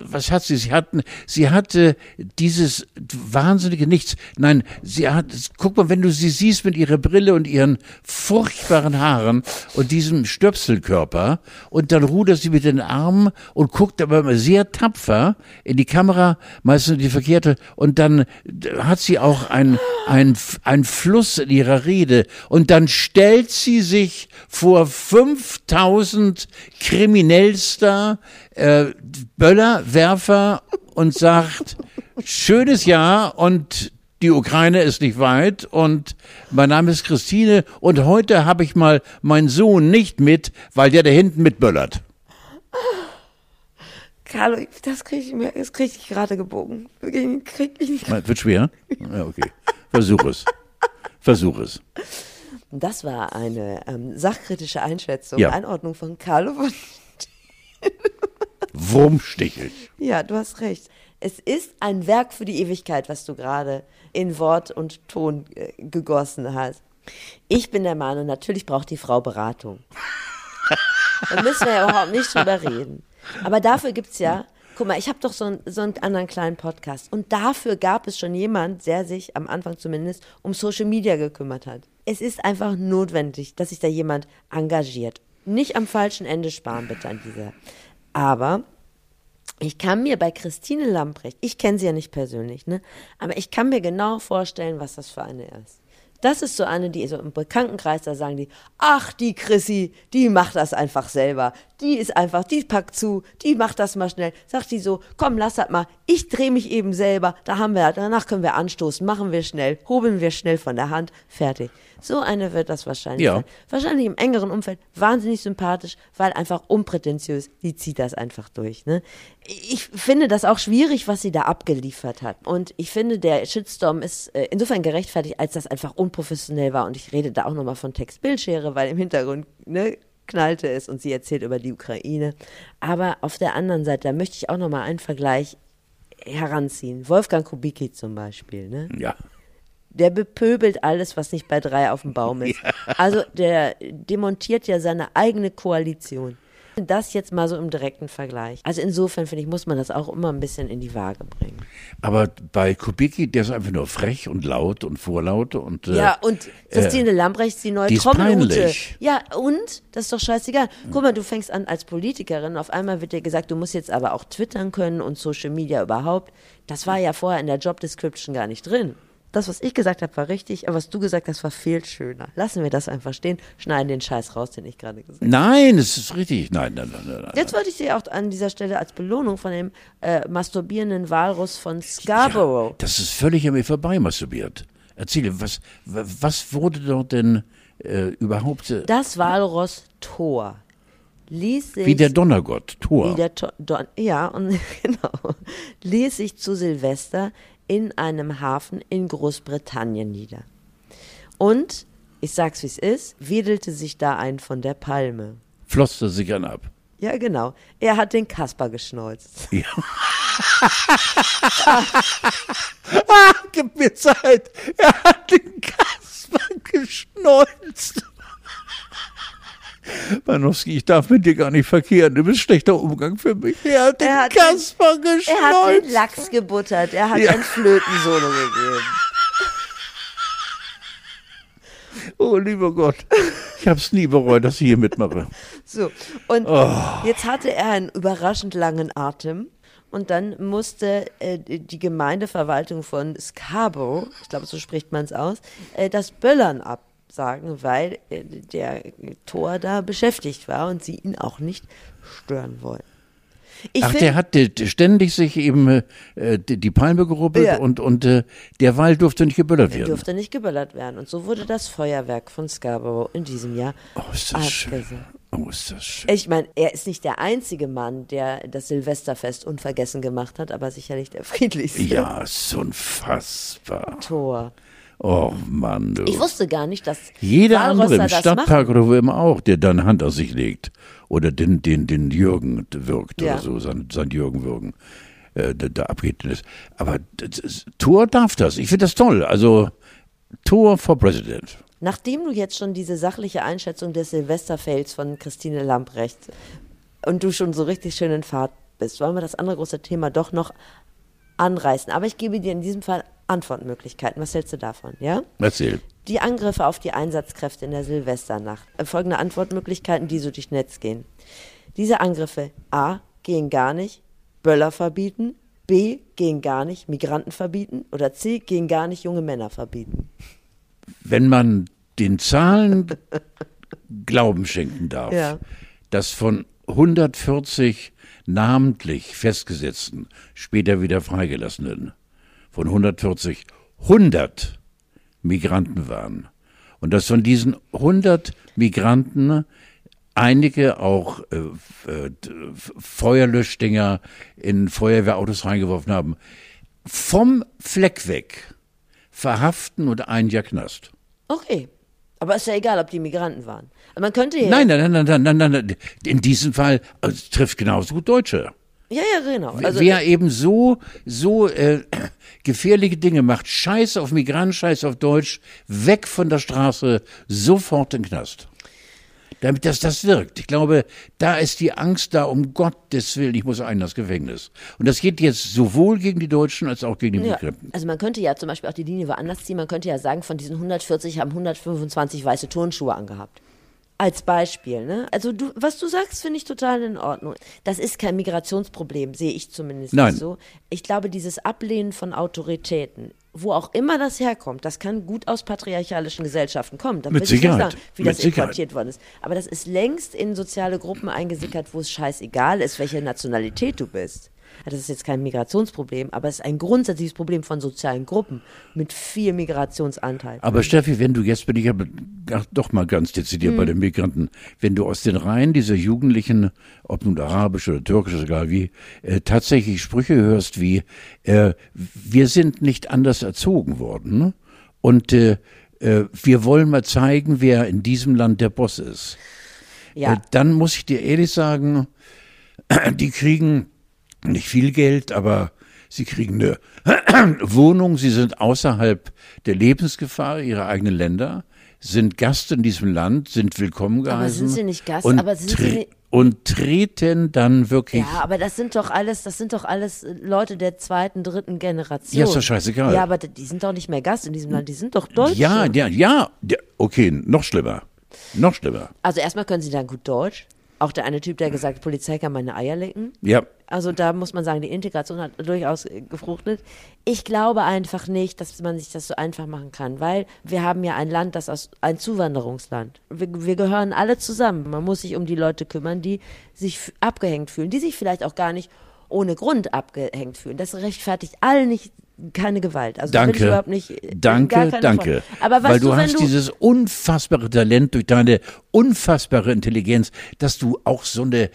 was hat sie? Sie hatten, sie hatte dieses wahnsinnige Nichts. Nein, sie hat, guck mal, wenn du sie siehst mit ihrer Brille und ihren furchtbaren Haaren und diesem Stöpselkörper und dann rudert sie mit den Armen und guckt aber immer sehr tapfer in die Kamera, meistens in die verkehrte und dann hat sie auch ein, ein, Fluss in ihrer Rede und dann stellt sie sich vor 5000 Kriminellster, äh, Böllerwerfer und sagt, schönes Jahr und die Ukraine ist nicht weit und mein Name ist Christine und heute habe ich mal meinen Sohn nicht mit, weil der da hinten mitböllert. Carlo, das kriege ich mir, das kriege ich gerade gebogen. Krieg ich nicht. Wird schwer? Ja, okay. Versuch es. Versuch es. Das war eine ähm, sachkritische Einschätzung, Ja. Einordnung von Carlo. Von, Wurmstichel. ja, du hast recht. Es ist ein Werk für die Ewigkeit, was du gerade in Wort und Ton äh, gegossen hast. Ich bin der Meinung, natürlich braucht die Frau Beratung. Da müssen wir ja überhaupt nicht drüber reden. Aber dafür gibt's ja, guck mal, ich habe doch so, einen- so einen anderen kleinen Podcast. Und dafür gab es schon jemand, der sich am Anfang zumindest um Social Media gekümmert hat. Es ist einfach notwendig, dass sich da jemand engagiert. Nicht am falschen Ende sparen, bitte an dieser. Aber ich kann mir bei Christine Lamprecht, ich kenne sie ja nicht persönlich, ne? Aber ich kann mir genau vorstellen, was das für eine ist. Das ist so eine, die so im Bekanntenkreis, da sagen die, ach, die Chrissy, die macht das einfach selber. Die ist einfach, die packt zu, die macht das mal schnell. Sagt die so, komm, lass das mal, ich drehe mich eben selber, da haben wir, danach können wir anstoßen, machen wir schnell, hobeln wir schnell von der Hand, fertig. So eine wird das wahrscheinlich Ja. sein. Wahrscheinlich im engeren Umfeld wahnsinnig sympathisch, weil einfach unprätentiös, die zieht das einfach durch. Ne? Ich finde das auch schwierig, was sie da abgeliefert hat. Und ich finde, der Shitstorm ist äh, insofern gerechtfertigt, als das einfach unprofessionell war. Und ich rede da auch nochmal von Text-Bildschere, weil im Hintergrund ne, knallte es und sie erzählt über die Ukraine. Aber auf der anderen Seite, da möchte ich auch nochmal einen Vergleich heranziehen. Wolfgang Kubicki zum Beispiel, ne? Ja. der bepöbelt alles, was nicht bei drei auf dem Baum ist. Also der demontiert ja seine eigene Koalition. Das jetzt mal so im direkten Vergleich. Also insofern finde ich, muss man das auch immer ein bisschen in die Waage bringen. Aber bei Kubicki, der ist einfach nur frech und laut und vorlaut und. Äh, Ja, und Christine Lambrecht ist die neue die peinlich. Ja, und? Das ist doch scheißegal. Guck mal, du fängst an als Politikerin, auf einmal wird dir gesagt, du musst jetzt aber auch twittern können und Social Media überhaupt. Das war ja vorher in der Job Description gar nicht drin. Das, was ich gesagt habe, war richtig, aber was du gesagt hast, war viel schöner. Lassen wir das einfach stehen, schneiden den Scheiß raus, den ich gerade gesagt habe. Nein, es ist richtig. Nein, nein, nein, nein. Jetzt wollte ich dir auch an dieser Stelle als Belohnung von dem äh, masturbierenden Walrus von Scarborough. Ja, das ist völlig an mir vorbei masturbiert. Erzähle, was, wa- was wurde dort denn äh, überhaupt, äh, Das Walross Thor ließ sich wie der Donnergott, Thor. Wie der Don ja, und genau. Ließ sich zu Silvester in einem Hafen in Großbritannien nieder. Und, ich sag's wie es ist, wedelte sich da ein von der Palme. Flotzte sich an ab. Ja, genau. Er hat den Kasper geschneuzt. Ja. ah, gib mir Zeit. Er hat den Kasper geschnolzt. Banowski, ich darf mit dir gar nicht verkehren. Du bist schlechter Umgang für mich. Er hat den Er hat den- Kasper Er hat den geschnolzt. Lachs gebuttert. Er hat Ja. ein Flötensolo gegeben. Oh, lieber Gott. Ich hab's nie bereut, dass ich hier mitmache. So, und jetzt hatte er einen überraschend langen Atem. Und dann musste äh, die Gemeindeverwaltung von Scarborough, ich glaube, so spricht man es aus, äh, das Böllern absagen, weil äh, der Tor da beschäftigt war und sie ihn auch nicht stören wollten. Ich Ach, der hat ständig sich eben äh, die, die Palme gerubbelt Ja. und, und äh, der Wald durfte nicht geböllert werden. durfte nicht geböllert werden. Und so wurde das Feuerwerk von Scarborough in diesem Jahr Oh, ist das schön. Oh, ist das schön. Ich meine, er ist nicht der einzige Mann, der das Silvesterfest unvergessen gemacht hat, aber sicherlich der friedlichste Ja, ist unfassbar. Tor. Oh Mann, du. Ich wusste gar nicht, dass Jeder andere im Stadtpark oder wo immer auch, der dann Hand auf sich legt oder den, den, den Jürgen wirkt Ja. oder so, sein, sein Jürgen würgen, äh, da, da ist. Aber das Thor darf das. Ich finde das toll. Also Thor for President. Nachdem du jetzt schon diese sachliche Einschätzung des Silvesterfails von Christine Lamprecht und du schon so richtig schön in Fahrt bist, wollen wir das andere große Thema doch noch anreißen. Aber ich gebe dir in diesem Fall Antwortmöglichkeiten. Was hältst du davon, ja? Erzähl. Die Angriffe auf die Einsatzkräfte in der Silvesternacht. Äh, Folgende Antwortmöglichkeiten, die so durchs Netz gehen. Diese Angriffe A. gehen gar nicht, Böller verbieten, B. gehen gar nicht, Migranten verbieten oder C. gehen gar nicht, junge Männer verbieten. Wenn man den Zahlen Glauben schenken darf, Ja. dass von 140 namentlich festgesetzten, später wieder freigelassenen, von 140 100 Migranten waren. Und dass von diesen 100 Migranten einige auch äh, äh, Feuerlöschdinger in Feuerwehrautos reingeworfen haben, vom Fleck weg verhaften und ein Jahr Knast. Okay. Aber ist ja egal, ob die Migranten waren. Man könnte ja. Nein, nein, nein, nein, nein, nein, nein. In diesem Fall also, trifft genauso gut Deutsche. Ja, ja, genau. Also, Wer eben so, so äh, gefährliche Dinge macht, Scheiß auf Migranten, Scheiß auf Deutsch, weg von der Straße, sofort in den Knast. Damit das, das wirkt. Ich glaube, da ist die Angst da, um Gottes Willen, ich muss ein das Gefängnis. Und das geht jetzt sowohl gegen die Deutschen als auch gegen die ja, Migranten. also man könnte ja zum Beispiel auch die Linie woanders ziehen. Man könnte ja sagen, von diesen 140 haben 125 weiße Turnschuhe angehabt. Als Beispiel, ne? Also du, was du sagst, finde ich total in Ordnung. Das ist kein Migrationsproblem, sehe ich zumindest Nein. nicht so. Ich glaube, dieses Ablehnen von Autoritäten, wo auch immer das herkommt, das kann gut aus patriarchalischen Gesellschaften kommen. Das Mit will ich nicht Sicherheit. sagen, wie Mit das Sicherheit. importiert worden ist. Aber das ist längst in soziale Gruppen eingesickert, wo es scheißegal ist, welche Nationalität du bist. Das ist jetzt kein Migrationsproblem, aber es ist ein grundsätzliches Problem von sozialen Gruppen mit viel Migrationsanteil. Aber Steffi, wenn du jetzt bin ich aber doch mal ganz dezidiert bei den Migranten, wenn du aus den Reihen dieser Jugendlichen, ob nun arabisch oder türkisch, egal wie, äh, tatsächlich Sprüche hörst wie, äh, wir sind nicht anders erzogen worden ne? und äh, äh, wir wollen mal zeigen, wer in diesem Land der Boss ist. Ja, Äh, dann muss ich dir ehrlich sagen, die kriegen nicht viel Geld, aber sie kriegen eine Wohnung, sie sind außerhalb der Lebensgefahr ihrer eigenen Länder, sind Gast in diesem Land, sind willkommen geheißen. Aber sind sie nicht Gast? Und, Aber sind sie nicht- und treten dann wirklich. ja, aber das sind doch alles, das sind doch alles Leute der zweiten, dritten Generation. Ja, ist doch scheißegal. Ja, aber die sind doch nicht mehr Gast in diesem Land, die sind doch Deutsche. ja, ja, ja, ja, okay, noch schlimmer. Noch schlimmer. Also erstmal können sie dann gut Deutsch. Auch der eine Typ, der gesagt, Polizei kann meine Eier lecken. Ja, Also da muss man sagen, die Integration hat durchaus äh, gefruchtet. Ich glaube einfach nicht, dass man sich das so einfach machen kann, weil wir haben ja ein Land, das aus ein Zuwanderungsland. Wir, wir gehören alle zusammen. Man muss sich um die Leute kümmern, die sich abgehängt fühlen, die sich vielleicht auch gar nicht ohne Grund abgehängt fühlen. Das rechtfertigt allen nicht keine Gewalt. Also Danke. überhaupt nicht. äh, Danke, danke. Aber Weil du wenn hast dieses unfassbare Talent durch deine unfassbare Intelligenz, dass du auch so eine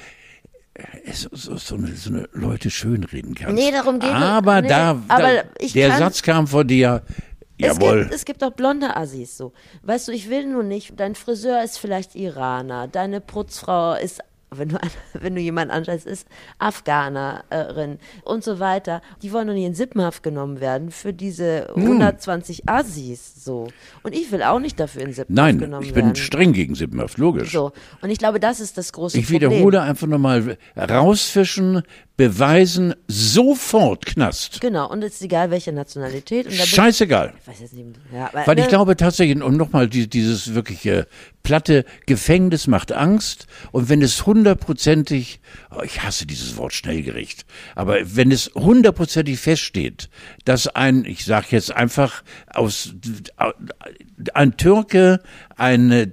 so, so, eine, so eine Leute schönreden kannst. Nee, darum geht es- Aber nee, da, aber da ich der Satz kam von dir. Es Jawohl. gibt, es gibt auch blonde Assis so. Weißt du, ich will nur nicht, dein Friseur ist vielleicht Iraner, deine Putzfrau ist wenn du, wenn du jemanden anschaust, ist Afghanerin und so weiter. Die wollen doch nicht in Sippenhaft genommen werden für diese 120 hm. Assis, so. Und ich will auch nicht dafür in Sippenhaft Nein, genommen werden. Nein, ich bin streng gegen Sippenhaft, logisch. So. Und ich glaube, das ist das große ich Problem. Ich wiederhole einfach nochmal, rausfischen, beweisen, sofort Knast. Genau, und es ist egal, welche Nationalität. Scheißegal. Ich weiß jetzt nicht, ja, weil, weil ich ne? glaube tatsächlich, und nochmal die, dieses wirkliche platte Gefängnis macht Angst. Und wenn es hundertprozentig, oh, ich hasse dieses Wort Schnellgericht, aber wenn es hundertprozentig feststeht, dass ein, ich sage jetzt einfach aus, ein Türke eine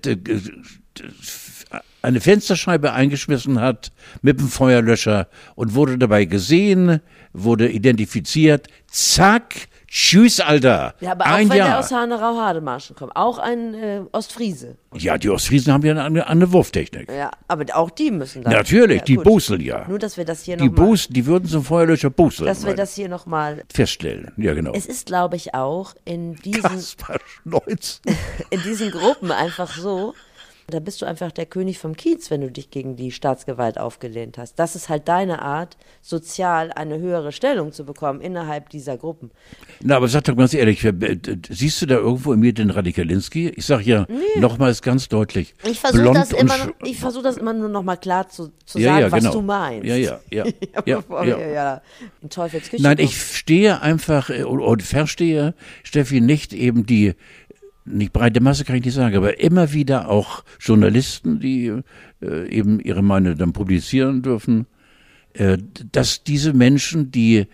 eine Fensterscheibe eingeschmissen hat mit dem Feuerlöscher und wurde dabei gesehen, wurde identifiziert, zack, tschüss, Alter. Ja, aber auch ein wenn Jahr. der aus Hanau-Hademarschen kommt, auch ein äh, Ostfriese. Ja, die Ostfriesen haben ja eine, eine Wurftechnik. Ja, aber auch die müssen dann. Natürlich, ja, die buseln ja. Nur, dass wir das hier die nochmal. Die würden zum Feuerlöscher buseln. Dass wir das hier nochmal. Feststellen, ja, genau. Es ist, glaube ich, auch in diesen. Kaspar in diesen Gruppen einfach so, da bist du einfach der König vom Kiez, wenn du dich gegen die Staatsgewalt aufgelehnt hast. Das ist halt deine Art, sozial eine höhere Stellung zu bekommen innerhalb dieser Gruppen. Na, aber sag doch ganz ehrlich, siehst du da irgendwo in mir den Radikalinski? Ich sag ja nee. nochmals ganz deutlich. Ich versuche das, immer, versuch das immer nur nochmal klar zu, zu ja, sagen, ja, was genau. du meinst. Ja, ja, ja. ja, ja. ja in Teufelsküche Nein, ich stehe einfach äh, und verstehe, Steffi, nicht eben die nicht breite Masse kann ich nicht sagen, aber immer wieder auch Journalisten, die äh, eben ihre Meinung dann publizieren dürfen, äh, dass diese Menschen, die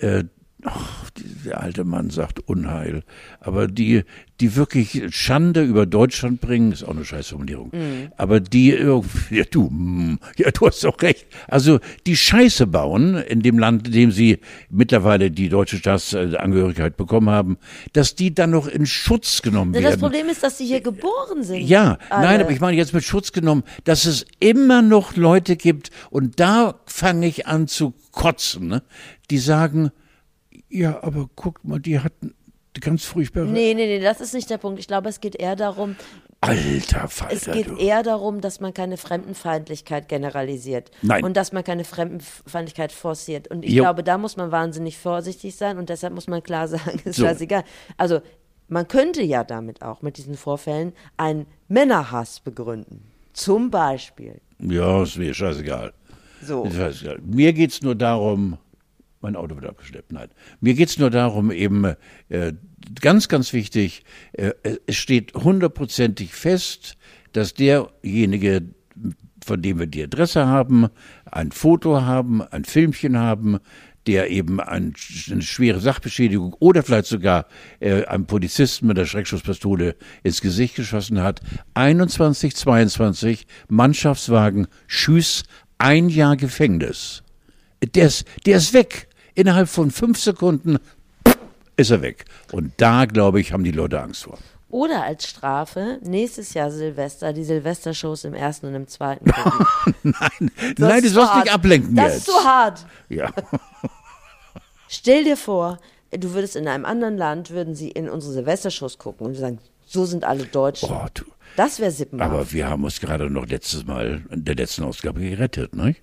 äh, ach, der alte Mann sagt Unheil, aber die, die wirklich Schande über Deutschland bringen, ist auch eine Scheißformulierung. Mhm. Aber die, ja du, mm, ja du hast doch recht. Also die Scheiße bauen in dem Land, in dem sie mittlerweile die deutsche Staatsangehörigkeit bekommen haben, dass die dann noch in Schutz genommen werden. Das Problem ist, dass sie hier geboren sind. Ja, alle. nein, aber ich meine jetzt mit Schutz genommen, dass es immer noch Leute gibt und da fange ich an zu kotzen, ne? die sagen, ja, aber guck mal, die hatten ganz furchtbare. Nee, nee, nee, das ist nicht der Punkt. Ich glaube, es geht eher darum. Alter Falter, Es geht du. eher darum, dass man keine Fremdenfeindlichkeit generalisiert. Nein. Und dass man keine Fremdenfeindlichkeit forciert. Und ich jo. glaube, da muss man wahnsinnig vorsichtig sein und deshalb muss man klar sagen, ist so. scheißegal. Also, man könnte ja damit auch mit diesen Vorfällen einen Männerhass begründen. Zum Beispiel. Ja, ist mir scheißegal. So. Scheißegal. Mir geht es nur darum, mein Auto wird abgeschleppt. Nein. Mir geht es nur darum, eben äh, ganz, ganz wichtig, äh, es steht hundertprozentig fest, dass derjenige, von dem wir die Adresse haben, ein Foto haben, ein Filmchen haben, der eben ein, eine schwere Sachbeschädigung oder vielleicht sogar äh, einem Polizisten mit der Schreckschusspistole ins Gesicht geschossen hat. 21, 22, Mannschaftswagen, Schüss, ein Jahr Gefängnis. Der ist, der ist weg innerhalb von fünf Sekunden ist er weg. Und da, glaube ich, haben die Leute Angst vor. Oder als Strafe nächstes Jahr Silvester, die Silvestershows im ersten und im zweiten. nein, das nein, du sollst nicht ablenken das jetzt. Das ist zu hart. Ja. Stell dir vor, du würdest in einem anderen Land, würden sie in unsere Silvestershows gucken und sagen, so sind alle Deutschen. Oh, du. Das wäre Sippenhaft. Aber wir haben uns gerade noch letztes Mal in der letzten Ausgabe gerettet, ne?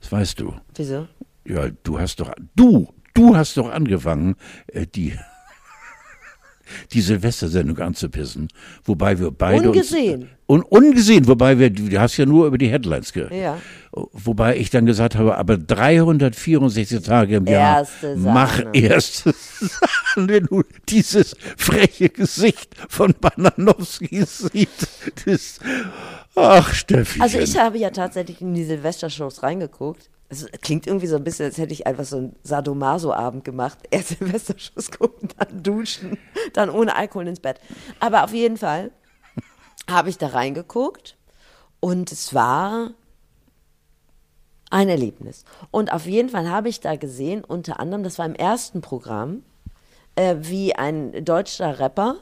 Das weißt du. Wieso? Ja, du hast doch, du, du hast doch angefangen, äh, die, die Silvestersendung anzupissen, wobei wir beide ungesehen. uns und ungesehen, wobei wir, du hast ja nur über die Headlines gehört. Ja. Wobei ich dann gesagt habe, aber 364 Tage im Jahr, erste mach erste Sahne, wenn du dieses freche Gesicht von Bananowski siehst. Das, ach, Steffi. Also ich habe ja tatsächlich in die Silvestershows reingeguckt es klingt irgendwie so ein bisschen, als hätte ich einfach so einen Sadomaso-Abend gemacht. Erst Silvesterschuss gucken, dann duschen, dann ohne Alkohol ins Bett. Aber auf jeden Fall habe ich da reingeguckt und es war ein Erlebnis. Und auf jeden Fall habe ich da gesehen, unter anderem, das war im ersten Programm, äh, wie ein deutscher Rapper,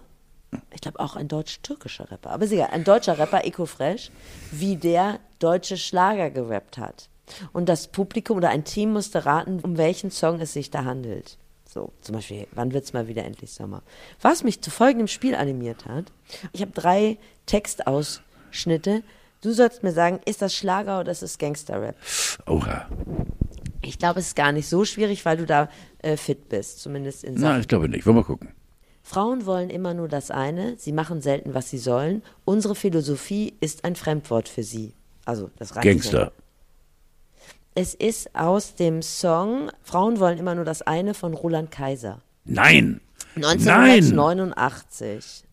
ich glaube auch ein deutsch-türkischer Rapper, aber sicher, ein deutscher Rapper, Eco Fresh, wie der deutsche Schlager gerappt hat. Und das Publikum oder ein Team musste raten, um welchen Song es sich da handelt. So, zum Beispiel, wann wird es mal wieder endlich Sommer? Was mich zu folgendem Spiel animiert hat, ich habe drei Textausschnitte Du sollst mir sagen, ist das Schlager oder ist es Gangster-Rap? Oha. Ich glaube, es ist gar nicht so schwierig, weil du da äh, fit bist, zumindest in Sachen. Nein, ich glaube nicht. Wollen wir gucken. Frauen wollen immer nur das eine, sie machen selten, was sie sollen. Unsere Philosophie ist ein Fremdwort für sie. Also, das reicht Gangster. Es ist aus dem Song Frauen wollen immer nur das eine von Roland Kaiser. Nein. 1989.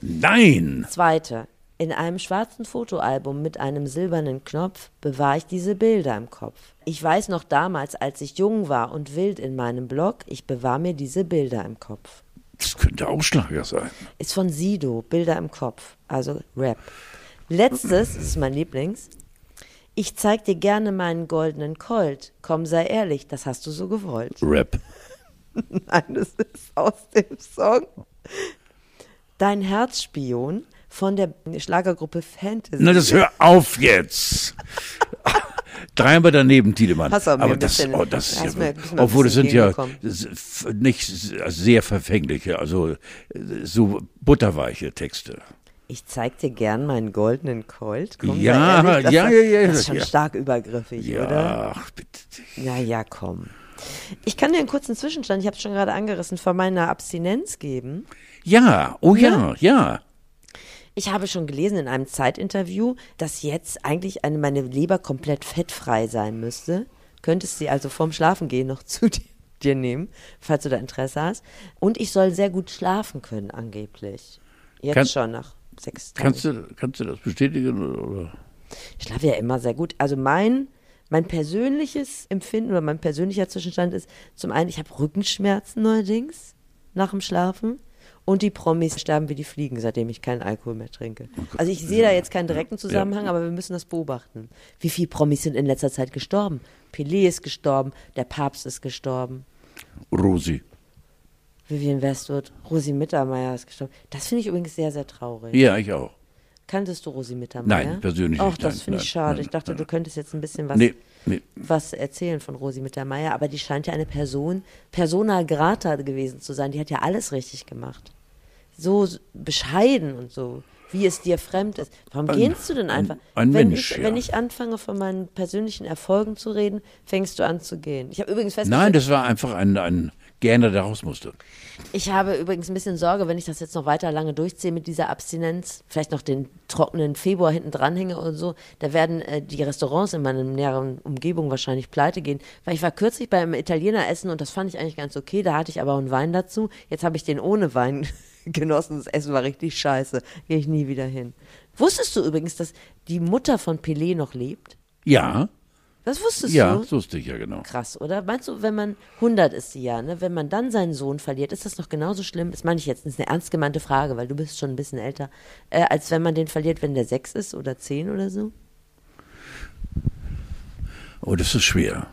Nein. Zweite. In einem schwarzen Fotoalbum mit einem silbernen Knopf bewahre ich diese Bilder im Kopf. Ich weiß noch damals, als ich jung war und wild in meinem Blog, ich bewahre mir diese Bilder im Kopf. Das könnte auch Schlager sein. Ist von Sido, Bilder im Kopf, also Rap. Letztes, das ist mein Lieblings. Ich zeig dir gerne meinen goldenen Colt. Komm, sei ehrlich, das hast du so gewollt. Rap. Nein, das ist aus dem Song. Dein Herzspion von der Schlagergruppe Fantasy. Na, das hör auf jetzt. Dreimal daneben, Tiedemann. Hast aber, aber das, bisschen, oh, das ist ja, obwohl das sind ja nicht sehr verfängliche, also so butterweiche Texte. Ich zeig dir gern meinen goldenen Colt. Komm, ja, ehrlich, ja, ja, ja, Das ist schon ja. stark übergriffig, ja, oder? Ach, bitte. Ja, ja, komm. Ich kann dir einen kurzen Zwischenstand, ich habe es schon gerade angerissen, von meiner Abstinenz geben. Ja, oh ja, ja. Ich habe schon gelesen in einem Zeitinterview, dass jetzt eigentlich eine, meine Leber komplett fettfrei sein müsste. Könntest sie also vorm Schlafengehen noch zu dir, dir nehmen, falls du da Interesse hast. Und ich soll sehr gut schlafen können, angeblich. Jetzt Kann- schon nach sechs Tagen. Kannst du, kannst du das bestätigen? Oder? Ich schlafe ja immer sehr gut. Also mein, mein persönliches Empfinden oder mein persönlicher Zwischenstand ist zum einen, ich habe Rückenschmerzen neuerdings nach dem Schlafen. Und die Promis sterben wie die Fliegen, seitdem ich keinen Alkohol mehr trinke. Also ich sehe da jetzt keinen direkten Zusammenhang, aber wir müssen das beobachten. Wie viele Promis sind in letzter Zeit gestorben? Pelé ist gestorben, der Papst ist gestorben, Rosi. Vivian Westwood, Rosi Mittermeier ist gestorben. Das finde ich übrigens sehr, sehr traurig. Ja, ich auch. Kanntest du Rosi Mittermeier? Nein, persönlich Ach, nicht, das nein, finde ich nein, schade. nein, ich dachte, nein. du könntest jetzt ein bisschen was, Nee, nee. was erzählen von Rosi Mittermeier, aber die scheint ja eine Person, persona grata gewesen zu sein. Die hat ja alles richtig gemacht. So bescheiden und so, wie es dir fremd ist. Warum Ein- gehst du denn einfach? ein wenn, Mensch, ich, ja. wenn ich anfange, von meinen persönlichen Erfolgen zu reden, fängst du an zu gehen. Ich habe übrigens Nein, festgestellt, das war einfach ein, ein Gerner, der raus musste. ich habe übrigens ein bisschen Sorge, wenn ich das jetzt noch weiter lange durchziehe mit dieser Abstinenz, vielleicht noch den trockenen Februar hinten dranhänge oder so, da werden äh, die Restaurants in meiner näheren Umgebung wahrscheinlich pleite gehen. Weil ich war kürzlich beim Italiener essen und das fand ich eigentlich ganz okay, da hatte ich aber auch einen Wein dazu. Jetzt habe ich den ohne Wein genossen, das Essen war richtig scheiße, gehe ich nie wieder hin. Wusstest du übrigens, dass die Mutter von Pelé noch lebt? Ja, Das wusstest ja, du? das wusste ich ja genau. Krass, oder? Meinst du, wenn man 100 ist sie ja, ne? wenn man dann seinen Sohn verliert, ist das noch genauso schlimm? Das meine ich jetzt, das ist eine ernst gemeinte Frage, weil du bist schon ein bisschen älter, äh, als wenn man den verliert, wenn der 6 ist oder 10 oder so? Oh, das ist schwer.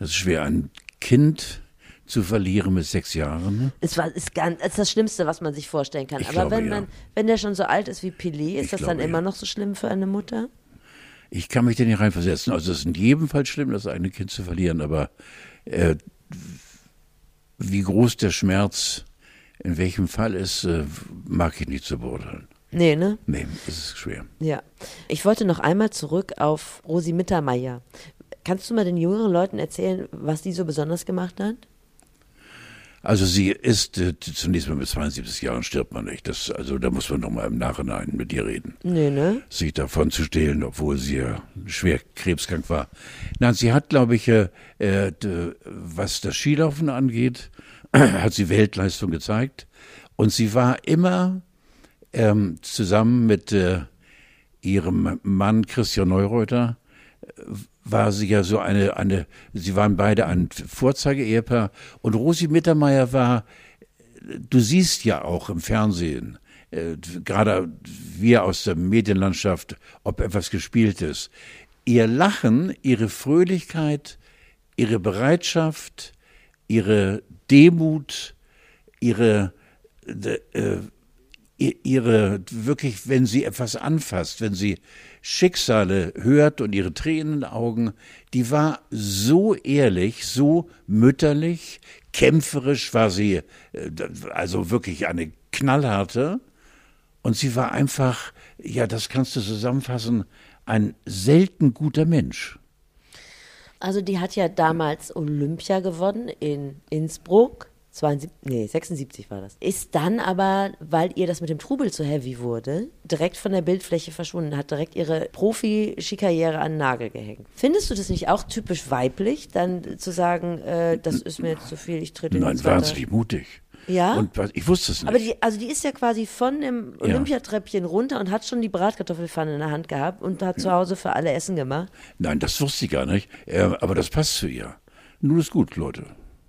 Das ist schwer, ein Kind zu verlieren mit sechs Jahren. ne? Es war, ist, ganz, ist das Schlimmste, was man sich vorstellen kann. Ich Aber glaube, wenn, ja. man, wenn der schon so alt ist wie Pelé, ist Ich das glaube, dann immer ja. noch so schlimm für eine Mutter? Ich kann mich da nicht reinversetzen. Also es ist in jedem Fall schlimm, das eigene Kind zu verlieren, aber äh, wie groß der Schmerz in welchem Fall ist, äh, mag ich nicht zu beurteilen. Nee, ne? Nee, es ist schwer. Ja. Ich wollte noch einmal zurück auf Rosi Mittermeier. Kannst du mal den jüngeren Leuten erzählen, was die so besonders gemacht hat? Also sie ist äh, zunächst mal mit 72 Jahren stirbt man nicht. Das, also da muss man noch mal im Nachhinein mit ihr reden. Nee, ne? sich davon zu stehlen, obwohl sie ja schwer krebskrank war. Nein, sie hat, glaube ich, äh, äh, was das Skilaufen angeht, hat sie Weltleistung gezeigt. Und sie war immer ähm, zusammen mit äh, ihrem Mann Christian Neureuter, äh, war sie ja so eine, eine, sie waren beide ein Vorzeige-Ehepaar. Und Rosi Mittermeier war, du siehst ja auch im Fernsehen, äh, gerade wir aus der Medienlandschaft, ob etwas gespielt ist. Ihr Lachen, ihre Fröhlichkeit, ihre Bereitschaft, ihre Demut, ihre, äh, i- ihre, wirklich, wenn sie etwas anfasst, wenn sie Schicksale hört und ihre Tränen in den Augen, die war so ehrlich, so mütterlich, kämpferisch war sie, äh, also wirklich eine knallharte. Und sie war einfach ja, das kannst du zusammenfassen, ein selten guter Mensch. Also die hat ja damals Olympia gewonnen in Innsbruck. 72, nee, 76 war das. Ist dann aber, weil ihr das mit dem Trubel zu heavy wurde, direkt von der Bildfläche verschwunden, hat direkt ihre Profi-Skikarriere an den Nagel gehängt. Findest du das nicht auch typisch weiblich, dann zu sagen, äh, das ist mir jetzt zu viel, ich trete Nein, wahnsinnig mutig. Ja. Und ich wusste es nicht. Aber die, also die ist ja quasi von dem Olympiatreppchen runter und hat schon die Bratkartoffelpfanne in der Hand gehabt und hat zu Hause für alle Essen gemacht. Nein, das wusste ich gar nicht. Äh, aber das passt zu ihr. Nun ist gut, Leute.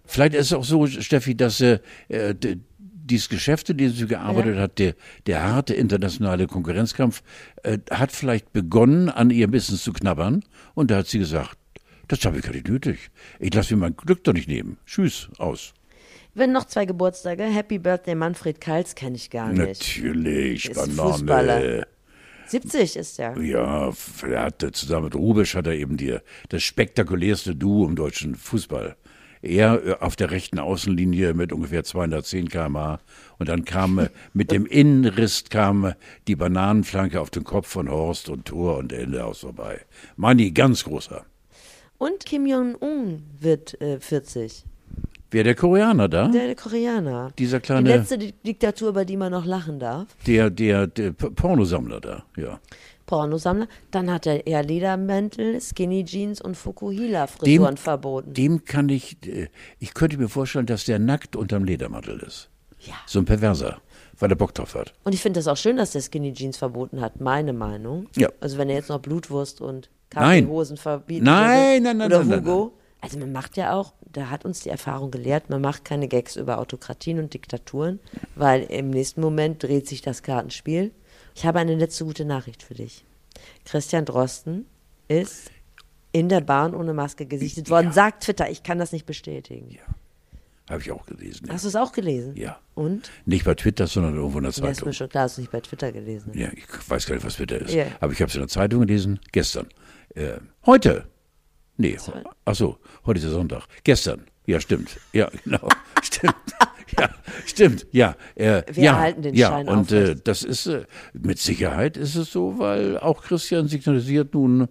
Vielleicht ist es auch so, Steffi, dass äh, dieses Geschäft, in dem sie gearbeitet Ja. hat, der, der harte internationale Konkurrenzkampf, äh, hat vielleicht begonnen, an ihr Business zu knabbern. Und da hat sie gesagt, das habe ich gar nicht nötig. Ich lasse mir mein Glück doch nicht nehmen. Tschüss, aus. Wenn noch zwei Geburtstage, Happy Birthday Manfred Kals kenne ich gar nicht. Natürlich, Ist Banane. Fußballer. 70 ist er. Ja, er hatte zusammen mit Rubisch hat er eben die, das spektakulärste Duo im deutschen Fußball. Er äh, auf der rechten Außenlinie mit ungefähr 210 km/h und dann kam äh, mit dem Innenriss kam äh, die Bananenflanke auf den Kopf von Horst und Tor und Ende aus vorbei. Mani, ganz großer. Und Kim Jong-un wird äh, 40. Wer der Koreaner da? Der, der Koreaner. Dieser Die kleine, letzte Di- Diktatur, über die man noch lachen darf. der, der, der Pornosammler da, ja. Pornosammler. Dann hat er eher Ledermäntel, Skinny Jeans und Fukuhila-Frisuren verboten. Dem kann ich, äh, ich könnte mir vorstellen, dass der nackt unterm Ledermantel ist. Ja. So ein Perverser, weil er Bock drauf hat. Und ich finde das auch schön, dass der Skinny Jeans verboten hat, meine Meinung. Ja. Also wenn er jetzt noch Blutwurst und Nein. Kaffeehosen verbieten Nein, nein, nein, Oder nein, nein, Hugo. Also man macht ja auch, da hat uns die Erfahrung gelehrt, man macht keine Gags über Autokratien und Diktaturen, weil im nächsten Moment dreht sich das Kartenspiel. Ich habe eine letzte gute Nachricht für dich. Christian Drosten ist in der Bahn ohne Maske gesichtet worden, sagt Twitter. Ich kann das nicht bestätigen. Habe ich auch gelesen. Ja. Hast du es auch gelesen? Ja. Und? Nicht bei Twitter, sondern irgendwo in der Ja, ist Zeitung. mir schon klar, dass du nicht bei Twitter gelesen hast. Ja, ich weiß gar nicht, was Twitter ist. Ja. Aber ich habe es in der Zeitung gelesen, gestern. Äh, heute. Nee, ach so, heute ist ja Sonntag. Gestern. Ja, stimmt. Ja, genau. stimmt. Ja, stimmt. Ja, äh, Wir ja, halten den ja. Schein Und äh, das ist äh, mit Sicherheit ist es so, weil auch Christian signalisiert nun,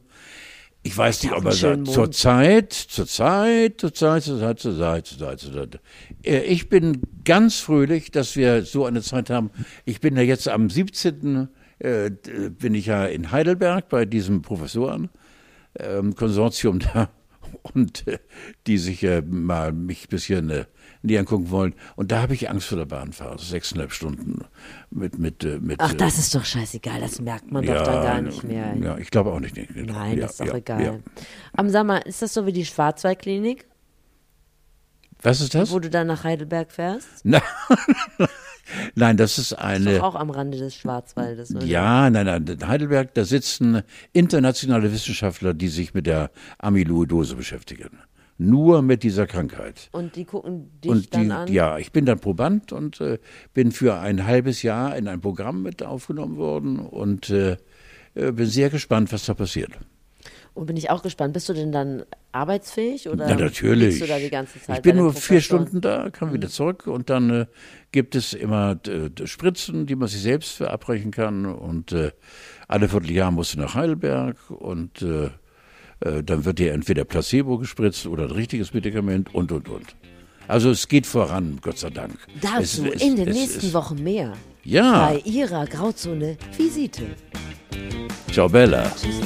ich weiß nicht, ob er sagt, zur. Zeit, zur Zeit, zur Zeit, zur Zeit, zur Zeit, zur Zeit, zur Zeit. Äh, Ich bin ganz fröhlich, dass wir so eine Zeit haben. Ich bin ja jetzt am 17. Äh, bin ich ja in Heidelberg bei diesem Professoren ähm, Konsortium da und äh, die sich mal mich ein bisschen äh, näher angucken wollen. Und da habe ich Angst vor der Bahnfahrt. Sechseinhalb Stunden mit mit äh, mit. Ach, äh, das ist doch scheißegal, das merkt man doch dann gar nicht mehr. Ja, ich glaube auch nicht. Nee, nee, Nein, ja, das ist doch ja, egal. Ja. Am sag mal, ist das so wie die Schwarzwaldklinik, Was ist das? wo du dann nach Heidelberg fährst? Nein, nein, das ist Ist eine. doch auch am Rande des Schwarzwaldes, oder? Ja, nein, nein. In Heidelberg, da sitzen internationale Wissenschaftler, die sich mit der Amyloidose beschäftigen. Nur mit dieser Krankheit. Und die gucken dich Und dann die, an? ja, ich bin dann Proband und äh, bin für ein halbes Jahr in ein Programm mit aufgenommen worden und äh, äh, bin sehr gespannt, was da passiert. Und bin ich auch gespannt. Bist du denn dann arbeitsfähig oder Na, natürlich. du da die ganze Zeit ich bin nur vier? Stunden da, kann wieder zurück und dann äh, gibt es immer Spritzen, die man sich selbst verabreichen kann und äh, alle Vierteljahr musst du nach Heidelberg und äh, dann wird dir entweder Placebo gespritzt oder ein richtiges Medikament und, und, und. Also es geht voran, Gott sei Dank. Dazu es, es, in den es, nächsten Wochen mehr. Ja. Bei Ihrer Grauzone Visite. Ciao, Bella. Tschüss.